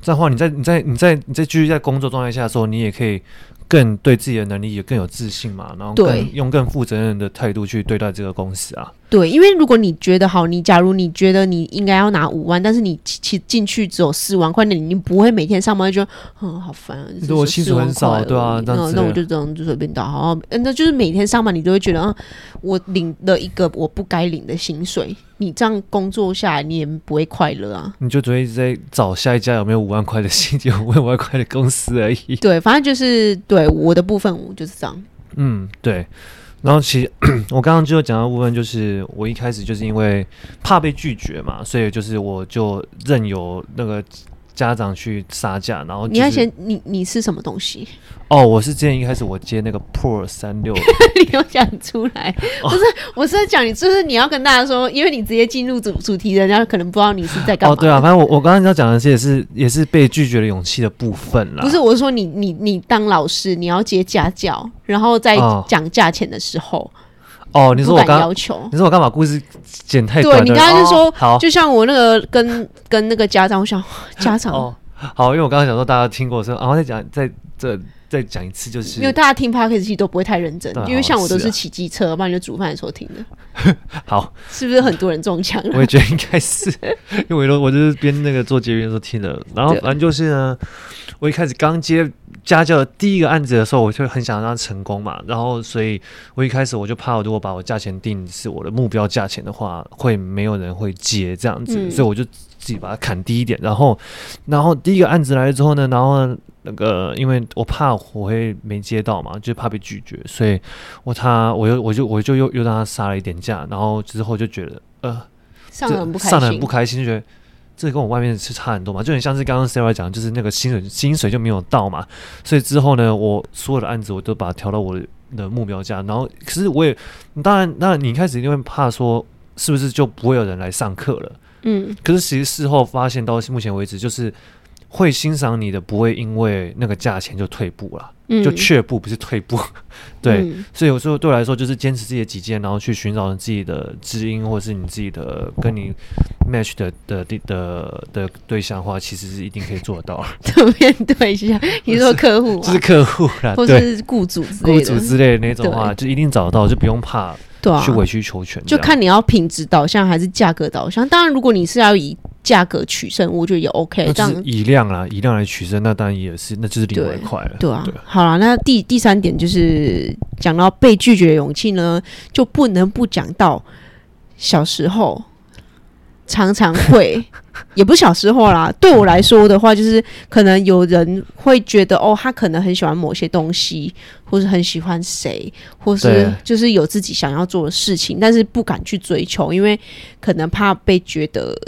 这样的话，你在你在你在你在继续在工作状态下的时候，你也可以。更对自己的能力也更有自信嘛，然后更用更负责任的态度去对待这个公司啊。对，因为如果你觉得好，你假如你觉得你应该要拿五万，但是你其进去只有四万块，那你不会每天上班就觉得嗯好烦啊。如果薪水很少，对啊，那那我就这样就随便打好，那就是每天上班你都会觉得啊，我领了一个我不该领的薪水。你这样工作下来，你也不会快乐啊。你就只会一直在找下一家有没有五万块的薪金，五万块的公司而已。对，反正就是对对我的部分，我就是这样。嗯，对。然后其实我刚刚就讲到部分，就是我一开始就是因为怕被拒绝嘛，所以就是我就任由那个。家长去杀价，然后、就是、你要先，你你是什么东西？哦，我是之前一开始我接那个 Pro 三六，你有讲出来？哦、不是，我是在讲你，就是你要跟大家说，因为你直接进入主主题，人家可能不知道你是在干嘛。哦，对啊，反正我我刚刚要讲的是也是也是被拒绝的勇气的部分啦。不是，我是说你你你当老师，你要接家教，然后在讲价钱的时候。哦哦，你说我刚要求，你说我干嘛？故事剪太短。对，你刚刚就说，就像我那个跟跟那个家长，我想 家长哦，好，因为我刚刚想说大家听过，说然后再讲，在这再讲一次，就是因为大家听 podcast 其实都不会太认真，因为像我都是骑机车，不然、啊、就煮饭的时候听的。好，是不是很多人中枪？我也觉得应该是，因为我我就是边那个做捷运的时候听的，然后反正就是呢，我一开始刚接。家教的第一个案子的时候，我就很想让他成功嘛，然后所以我一开始我就怕，如果把我价钱定是我的目标价钱的话，会没有人会接这样子，嗯、所以我就自己把它砍低一点。然后，然后第一个案子来了之后呢，然后那个因为我怕我会没接到嘛，就怕被拒绝，所以我他我又我就我就又又让他杀了一点价，然后之后就觉得呃上得很不开心，上得很不开心，就觉得。这跟我外面是差很多嘛，就很像是刚刚 Sarah 讲，就是那个薪水薪水就没有到嘛，所以之后呢，我所有的案子我都把它调到我的目标价，然后可是我也当然，那你一开始一定会怕说是不是就不会有人来上课了，嗯，可是其实事后发现到目前为止，就是会欣赏你的不会因为那个价钱就退步了。就却步不是退步，对，嗯、所以有时候对我来说就是坚持自己的己见，然后去寻找你自己的知音，或者是你自己的跟你 match 的的的的的对象的话，其实是一定可以做得到。特别对象，你说客户、啊，就是客户啦，或者是雇主之类的，雇主之类的那种话，就一定找得到，就不用怕，对啊，去委曲求全。就看你要品质导向还是价格导向。当然，如果你是要以价格取胜，我觉得也 OK。这样以量啊，以量来取胜，那当然也是，那就是另外一块了。对啊，对好了，那第第三点就是讲到被拒绝的勇气呢，就不能不讲到小时候常常会，也不是小时候啦。对我来说的话，就是可能有人会觉得，哦，他可能很喜欢某些东西，或是很喜欢谁，或是就是有自己想要做的事情，但是不敢去追求，因为可能怕被觉得。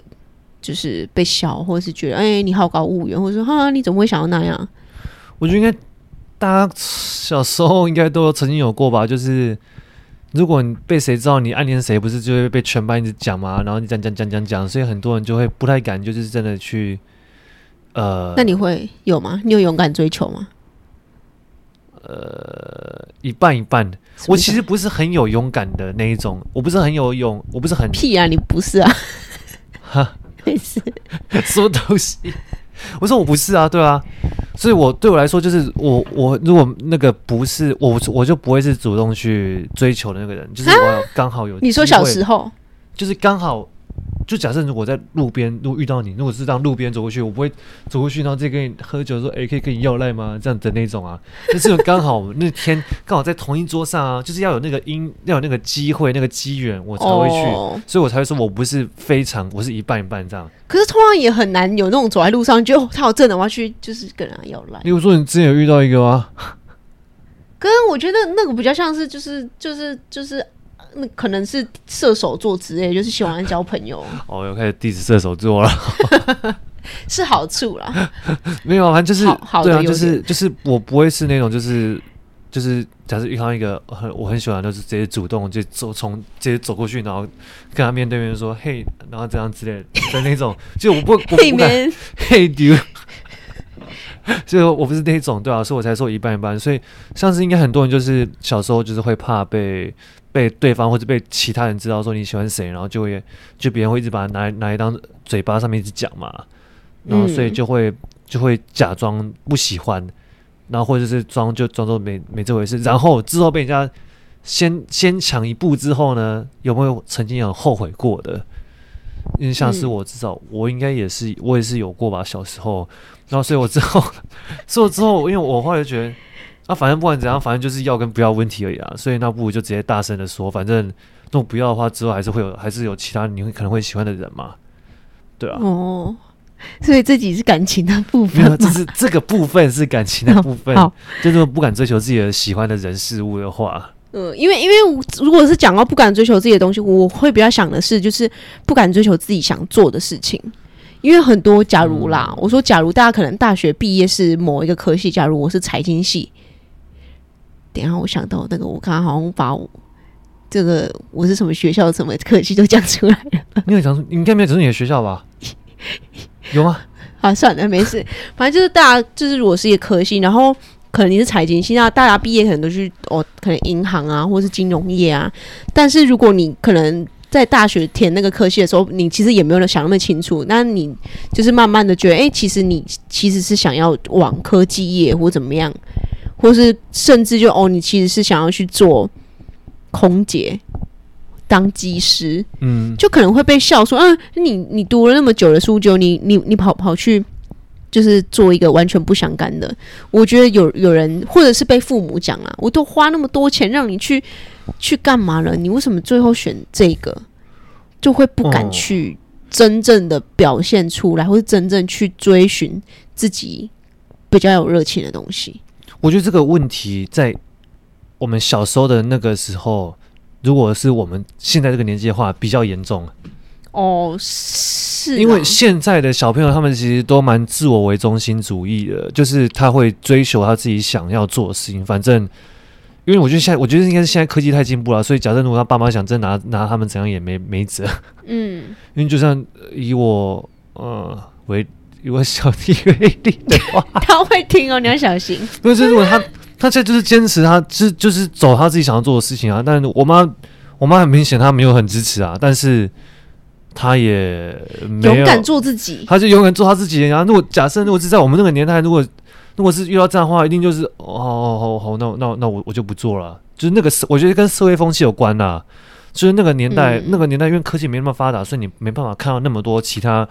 就是被笑，或者是觉得哎、欸，你好高骛远，或者说哈，你怎么会想要那样？我觉得应该大家小时候应该都曾经有过吧。就是如果你被谁知道你暗恋谁，不是就会被全班一直讲吗？然后你讲讲讲讲讲，所以很多人就会不太敢，就是真的去呃。那你会有吗？你有勇敢追求吗？呃，一半一半。我其实不是很有勇敢的那一种，我不是很有勇，我不是很屁啊！你不是啊？哈。没事，什么东西？我说我不是啊，对啊，所以我对我来说，就是我我如果那个不是我，我就不会是主动去追求的那个人，就是我刚好有。你说小时候，就是刚好就假设如果在路边如果遇到你，如果是这样路边走过去，我不会走过去，然后再跟你喝酒说，哎、欸，可以跟你要赖吗？这样的那种啊，就是刚好那天刚好在同一桌上啊，就是要有那个因要有那个机会那个机缘，我才会去，哦、所以我才会说我不是非常，我是一半一半这样。可是通常也很难有那种走在路上就他有证的话去，就是跟人家要赖。例如说，你之前有遇到一个吗？可是我觉得那个比较像是就是就是就是。那可能是射手座之类，就是喜欢交朋友。哦，又开始 diss 射手座了，是好处啦。没有，反正就是好，好对啊，就是就是我不会是那种就是就是假设遇到一个很我很喜欢，就是直接主动就走从直接走过去，然后跟他面对面说嘿，然后这样之类的那种，就我不我不敢嘿丢，就我不是那种对啊，所以我才说一半一半。所以上次应该很多人就是小时候就是会怕被。被对方或者被其他人知道说你喜欢谁，然后就会就别人会一直把它拿来拿来当嘴巴上面一直讲嘛，然后所以就会就会假装不喜欢，然后或者是装就装作没没这回事，然后之后被人家先先抢一步之后呢，有没有曾经有后悔过的？因为像是我至少我应该也是我也是有过吧，小时候，然后所以我之后 所以之后，因为我后来就觉得。那、啊、反正不管怎样，反正就是要跟不要问题而已啊。所以那不如就直接大声的说，反正那种不要的话，之后还是会有，还是有其他你会可能会喜欢的人嘛，对啊。哦，所以自己是感情的部分，这是这个部分是感情的部分。好，就是不敢追求自己的喜欢的人事物的话，嗯，因为因为如果是讲到不敢追求自己的东西，我会比较想的是，就是不敢追求自己想做的事情。因为很多假如啦，嗯、我说假如大家可能大学毕业是某一个科系，假如我是财经系。等下，我想到那个，我刚刚好像把我这个我是什么学校什么科系都讲出来了。没有讲，你应该没有讲出你的学校吧？有吗？啊，算了，没事。反正就是大家就是如果是一个科系，然后可能你是财经系，那大家毕业可能都去哦，可能银行啊，或是金融业啊。但是如果你可能在大学填那个科系的时候，你其实也没有想那么清楚，那你就是慢慢的觉得，哎，其实你其实是想要往科技业或怎么样。或是甚至就哦，你其实是想要去做空姐，当机师，嗯，就可能会被笑说，啊，你你读了那么久的书，就你你你跑跑去，就是做一个完全不相干的。我觉得有有人，或者是被父母讲啊，我都花那么多钱让你去去干嘛了，你为什么最后选这个？就会不敢去真正的表现出来，或是真正去追寻自己比较有热情的东西。我觉得这个问题在我们小时候的那个时候，如果是我们现在这个年纪的话，比较严重。哦，是，因为现在的小朋友他们其实都蛮自我为中心主义的，就是他会追求他自己想要做的事情。反正，因为我觉得现在，我觉得应该是现在科技太进步了，所以假设如果他爸妈想真拿拿他们怎样也没没辙。嗯，因为就像以我呃为。以我小弟为例的话，他会听哦，你要小心。不是，如果他他现在就是坚持他，他就是就是走他自己想要做的事情啊。但是我妈，我妈很明显她没有很支持啊，但是她也没有勇敢做自己，她就勇敢做她自己。然后，如果假设如果是在我们那个年代，如果如果是遇到这样的话，一定就是哦，好好好，那那那我我就不做了。就是那个社，我觉得跟社会风气有关呐、啊。就是那个年代，嗯、那个年代因为科技没那么发达，所以你没办法看到那么多其他。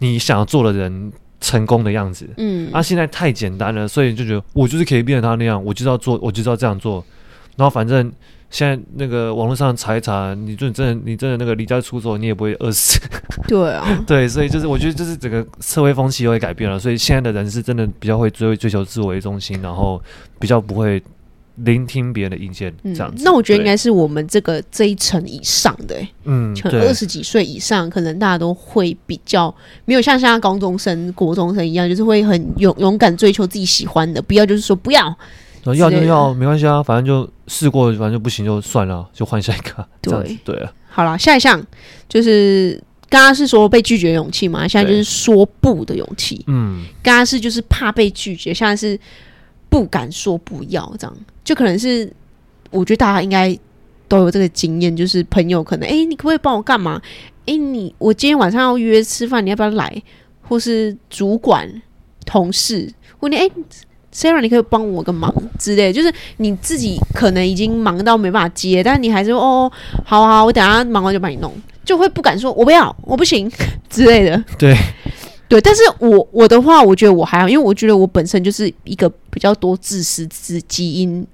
你想要做的人成功的样子，嗯，啊，现在太简单了，所以就觉得我就是可以变成他那样，我就要做，我就要这样做，然后反正现在那个网络上查一查，你就真的你真的那个离家出走，你也不会饿死，对啊，对，所以就是我觉得就是整个社会风气又会改变了，所以现在的人是真的比较会追追求自我为中心，然后比较不会。聆听别人的意见，这样子。嗯、那我觉得应该是我们这个这一层以上的、欸，嗯，二十几岁以上，可能大家都会比较没有像现在高中生、国中生一样，就是会很勇勇敢追求自己喜欢的，不要就是说不要，要就要，没关系啊，反正就试过，反正就不行就算了，就换下一个。对对啊，好了，下一项就是刚刚是说被拒绝的勇气嘛，现在就是说不的勇气。嗯，刚刚是就是怕被拒绝，现在是。不敢说不要，这样就可能是，我觉得大家应该都有这个经验，就是朋友可能，哎、你可不可以帮我干嘛？哎、你我今天晚上要约吃饭，你要不要来？或是主管、同事问你，哎、欸、Sarah，你可以帮我个忙之类，就是你自己可能已经忙到没办法接，但是你还是，哦，好好，我等下忙完就帮你弄。就会不敢说“我不要，我不行”之类的。对对，但是我我的话，我觉得我还好，因为我觉得我本身就是一个比较多自私之基因。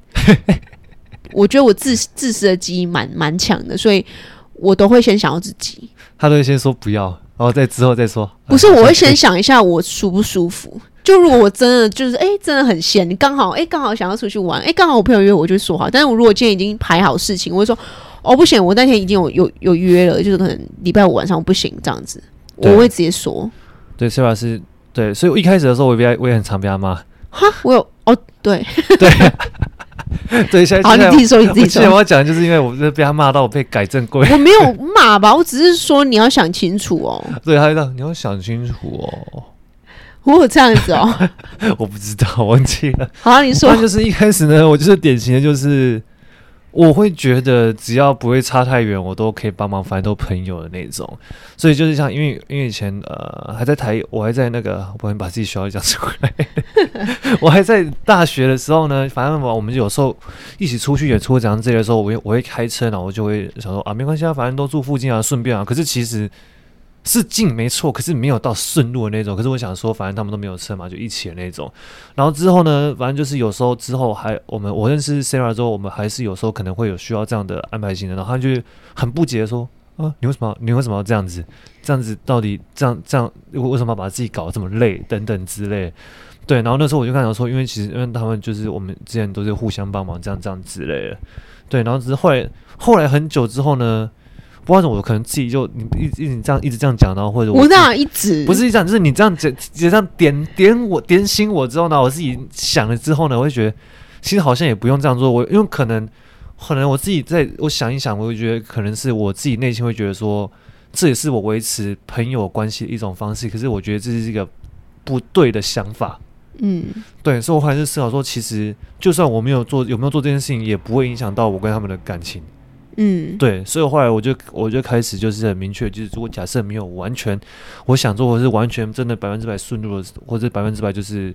我觉得我自自私的基因蛮蛮强的，所以我都会先想要自己。他都会先说不要，然后再之后再说。不是，我会先想一下我舒不舒服。就如果我真的就是哎、欸，真的很闲，你刚好哎，刚好想要出去玩，哎，刚好我朋友约我，就说好。但是我如果今天已经排好事情，我会说哦，不行，我那天已经有有有约了，就是可能礼拜五晚上不行这样子，我会直接说。对，Sara 是对，所以我一开始的时候，我也我也很常被他骂。哈，我有哦，对 对 对，现在好，你自己说，你自己说。我要讲，就是因为我是被他骂到我被改正过。我没有骂吧，我只是说你要想清楚哦。对，他说你要想清楚哦。我有这样子哦，我不知道，忘记了。好，你说。就是一开始呢，我就是典型的，就是我会觉得只要不会差太远，我都可以帮忙，反正都朋友的那种。所以就是像，因为因为以前呃还在台，我还在那个，我能把自己学校讲出来。我还在大学的时候呢，反正我我们有时候一起出去演出，这样子的时候，我会我会开车，然后我就会想说啊，没关系啊，反正都住附近啊，顺便啊。可是其实。是近没错，可是没有到顺路的那种。可是我想说，反正他们都没有车嘛，就一起的那种。然后之后呢，反正就是有时候之后还我们我认识 Sara 之后，我们还是有时候可能会有需要这样的安排型的。然后他就很不解说：“啊，你为什么你为什么要这样子？这样子到底这样这样为什么要把自己搞得这么累等等之类。”对，然后那时候我就跟他说，因为其实因为他们就是我们之前都是互相帮忙这样这样之类的。对，然后只是后来后来很久之后呢。不知道我可能自己就你一直一直这样一直这样讲，然后或者我，我那一直不是这样，就是你这样直接这样点点我点醒我之后呢，我自己想了之后呢，我会觉得其实好像也不用这样做。我因为可能可能我自己在我想一想，我会觉得可能是我自己内心会觉得说，这也是我维持朋友关系的一种方式。可是我觉得这是一个不对的想法。嗯，对，所以我还是思考说，其实就算我没有做有没有做这件事情，也不会影响到我跟他们的感情。嗯，对，所以后来我就我就开始就是很明确，就是如果假设没有完全我想做，或是完全真的百分之百顺路的，或者百分之百就是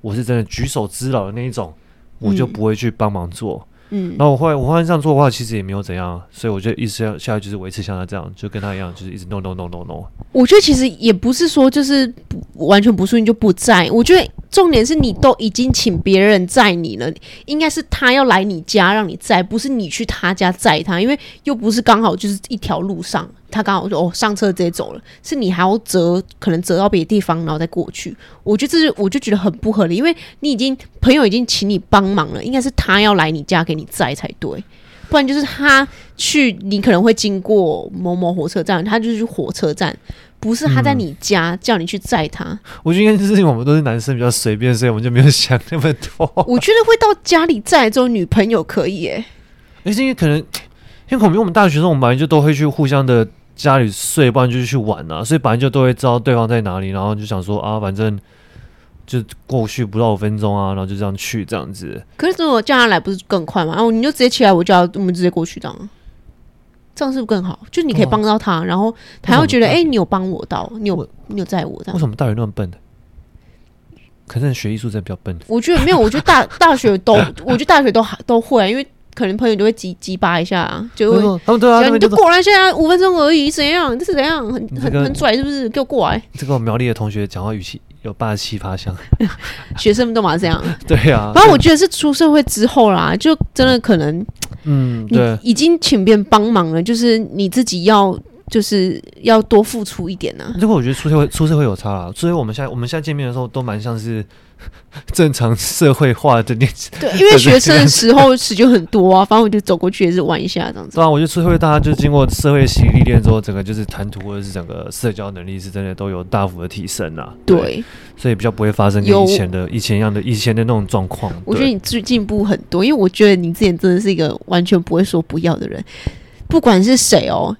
我是真的举手之劳的那一种，我就不会去帮忙做。嗯，然后我后来我后来这样做的话，其实也没有怎样，所以我就一直要下来就是维持像他这样，就跟他一样，就是一直 no no no no no。我觉得其实也不是说就是完全不顺你就不在，我觉得。重点是你都已经请别人载你了，应该是他要来你家让你载，不是你去他家载他，因为又不是刚好就是一条路上，他刚好说哦上车直接走了，是你还要折，可能折到别的地方然后再过去。我觉得这是我就觉得很不合理，因为你已经朋友已经请你帮忙了，应该是他要来你家给你载才对，不然就是他去你可能会经过某某火车站，他就是去火车站。不是他在你家叫你去载他，嗯，我觉得应该是因为我们都是男生比较随便，所以我们就没有想那么多。我觉得会到家里载之后，女朋友可以诶。而且因为可能，因为我们大学生，我们本来就都会去互相的家里睡，不然就是去玩啊，所以本来就都会知道对方在哪里，然后就想说啊，反正就过去不到五分钟啊，然后就这样去这样子。可是如果叫他来，不是更快吗？然后你就直接起来，我叫我们直接过去这样。这样是不是更好？就你可以帮到他，哦、然后他会觉得，哎、欸，你有帮我到，你有你有在我这样。为什么大学那么笨的？可是学艺术真的比较笨。我觉得没有，我觉得大 大学都，我觉得大学都都会，因为可能朋友都会激激巴一下，就会他们对啊，你就过来，现在五分钟而已，怎样？这是怎样？很很很拽，是不是？给我过来。这个苗栗的同学讲话语气有霸气发香，学生们都嘛这样。对啊，反正我觉得是出社会之后啦，就真的可能。嗯，对，已经请别人帮忙了，就是你自己要，就是要多付出一点呢、啊。这个我觉得出社会出社会有差啦，所以我们现在我们现在见面的时候都蛮像是。正常社会化的年纪，对，因为学生的时候时间很多啊，反正我就走过去也是玩一下这样子。对啊，我觉得社会大家就经过社会洗历练之后，整个就是谈吐或者是整个社交能力是真的都有大幅的提升啊。对，对，所以比较不会发生跟以前的以前一样的以前的那种状况。我觉得你最进步很多，因为我觉得你之前真的是一个完全不会说不要的人，不管是谁哦，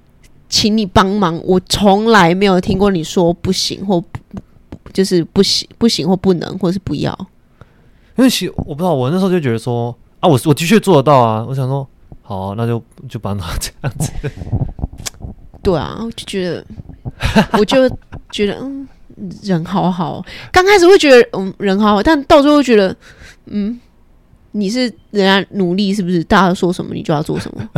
请你帮忙，我从来没有听过你说不行或不。就是不行，不行或不能，或者是不要。因为其实我不知道，我那时候就觉得说啊，我我的确做得到啊。我想说，好啊，那就就帮他这样子。对啊，我就觉得，我就觉得，嗯，人好好。刚开始会觉得，嗯，人好好，但到最后会觉得，嗯，你是人家努力是不是？大家说什么你就要做什么。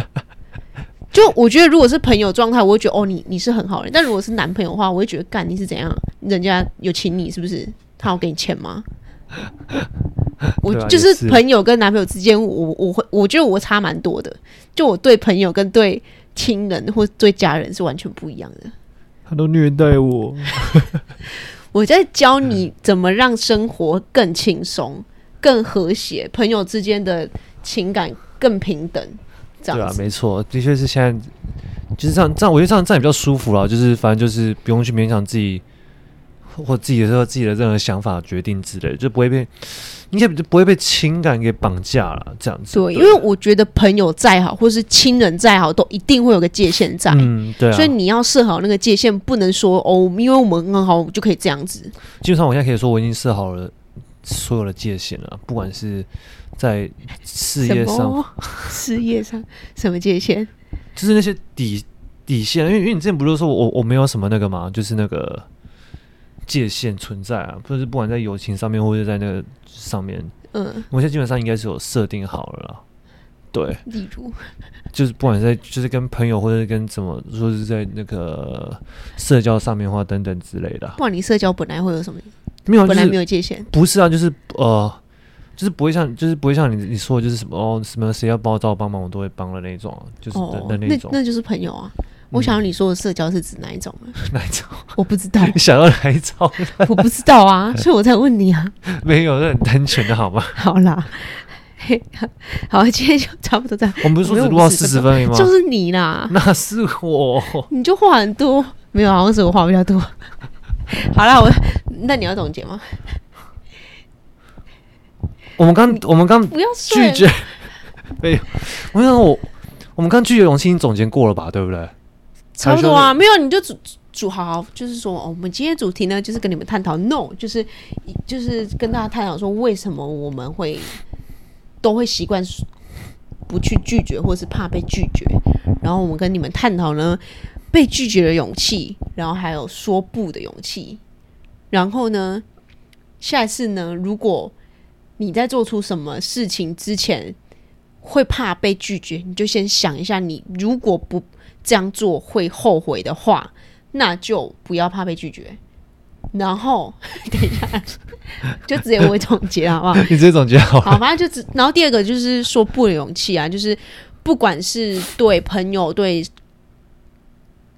就我觉得，如果是朋友状态，我会觉得哦，你你是很好人。但如果是男朋友的话，我会觉得干你是怎样？人家有请你是不是？他有给你钱吗？我就是朋友跟男朋友之间，我我会我觉得我差蛮多的。就我对朋友跟对亲人或对家人是完全不一样的。他都虐待我。我在教你怎么让生活更轻松、更和谐，朋友之间的情感更平等。对啊，没错，的确是现在就是这样，这样我觉得这样这样也比较舒服了。就是反正就是不用去勉强自己或自己的时候自己的任何想法决定之类，就不会被你也不会被情感给绑架了。这样子，对，对，因为我觉得朋友再好，或是亲人再好，都一定会有个界限在。嗯，对啊。所以你要设好那个界限，不能说哦，因为我们很好就可以这样子。基本上，我现在可以说我已经设好了所有的界限了，不管是。在事业上，事业上什么界限？就是那些底底线，因为因为你之前不是说我我没有什么那个嘛，就是那个界限存在啊，不是不管在友情上面或者在那个上面，嗯，我现在基本上应该是有设定好了啦。对，例如，就是不管在就是跟朋友或者是跟怎么说是在那个社交上面的话等等之类的。不管你社交本来会有什么？没有，本来没有界限。不是啊，就是呃。就是不会像，就是不会像你你说的，就是什么哦，什么谁要帮我找我帮忙，我都会帮的那种，就是的、那种。那那就是朋友啊。我想要你说的社交是指哪一种？哪一种？我不知道。你想要哪一种？我不知道啊，所以我才问你啊。没有，那很单纯的好吗？好啦，好，今天就差不多这样。我们不是说只录到四十分吗？就是你啦。那是我。你就话很多，没有，好像是我话比较多。好啦，我那你要总结吗？我们刚我们刚拒绝，没有。我想我我们刚拒绝勇气已经总结过了吧，对不对？差不多啊，没有你就主主好好，就是说，哦，我们今天主题呢，就是跟你们探讨，no，就是就是跟大家探讨说，为什么我们会都会习惯不去拒绝，或是怕被拒绝。然后我们跟你们探讨呢，被拒绝的勇气，然后还有说不的勇气。然后呢，下一次呢，如果你在做出什么事情之前会怕被拒绝，你就先想一下，你如果不这样做会后悔的话，那就不要怕被拒绝。然后 等一下，就直接我总结好不好？你直接总结好。好，反正就只。然后第二个就是说不的勇气啊，就是不管是对朋友、对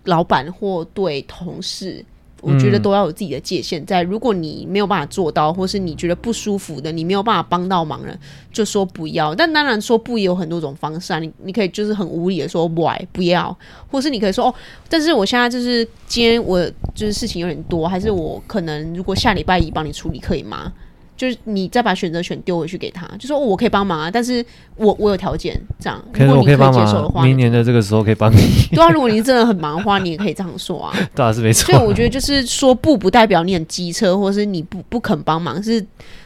老板或对同事。我觉得都要有自己的界限在。如果你没有办法做到，或是你觉得不舒服的，你没有办法帮到忙人，就说不要。但当然说不也有很多种方式啊。你你可以就是很无理的说 why 不要，或是你可以说哦，但是我现在就是今天我就是事情有点多，还是我可能如果下礼拜一帮你处理可以吗？就是你再把选择权丢回去给他，就说、哦、我可以帮忙啊，但是我我有条件这样，如果你可以接受的话，明年的这个时候可以帮你。对啊，如果你真的很忙的话，你也可以这样说啊。对啊，是没错。所以我觉得就是说不，不代表你很机车，或是你不不肯帮忙。是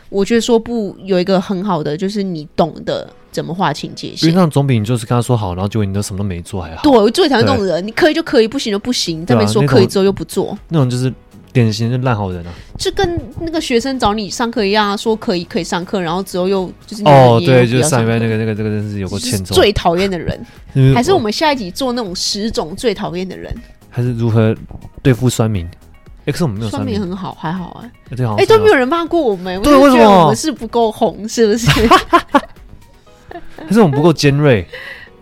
我觉得说不有一个很好的，就是你懂得怎么划清界限。因为那总比你就是跟他说好，然后结果你都什么都没做还好。对，我最讨厌那种人，你可以就可以，不行就不行，在那边说可以之后又不做，那种就是。典型的烂好人啊，就跟那个学生找你上课一样，说可以可以上课，然后之后又就是哦，对，就是上一班那个那个这个真是有过欠揍，最讨厌的人。还是我们下一集做那种十种最讨厌的人，还是如何对付酸民？哎，可是我们没有酸民，很好，还好啊。哎，都没有人骂过我们，对，为什么？我们是不够红，是不是？还是我们不够尖锐？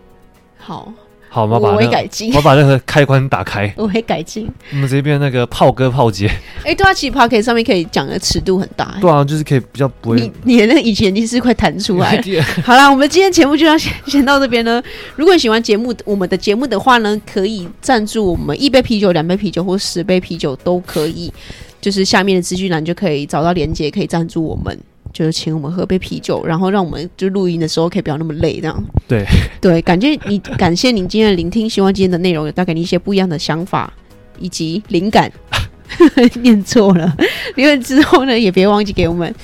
好。好，我把我会改进，我把那个开关打开，我会改进。我们这边那个炮哥炮姐，哎、欸，对啊，其实 Podcast 上面可以讲的尺度很大，对啊，就是可以比较不会。你你的那个隐形眼镜是快弹出来。好啦，我们今天节目就要先先到这边呢。如果你喜欢节目，我们的节目的话呢，可以赞助我们一杯啤酒、两杯啤酒或十杯啤酒都可以，就是下面的资讯栏就可以找到连接，可以赞助我们。就是请我们喝杯啤酒，然后让我们就录音的时候可以不要那么累，这样。对 对，感谢你，感谢您今天的聆听，希望今天的内容有带给你一些不一样的想法以及灵感。念错了，因为之后呢，也别忘记给我们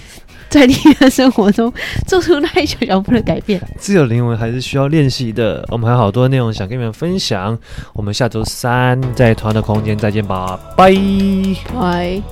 在你的生活中做出那一小小步的改变。自由灵魂还是需要练习的，我们还有好多内容想跟你们分享。我们下周三在同样的空间再见吧，拜拜。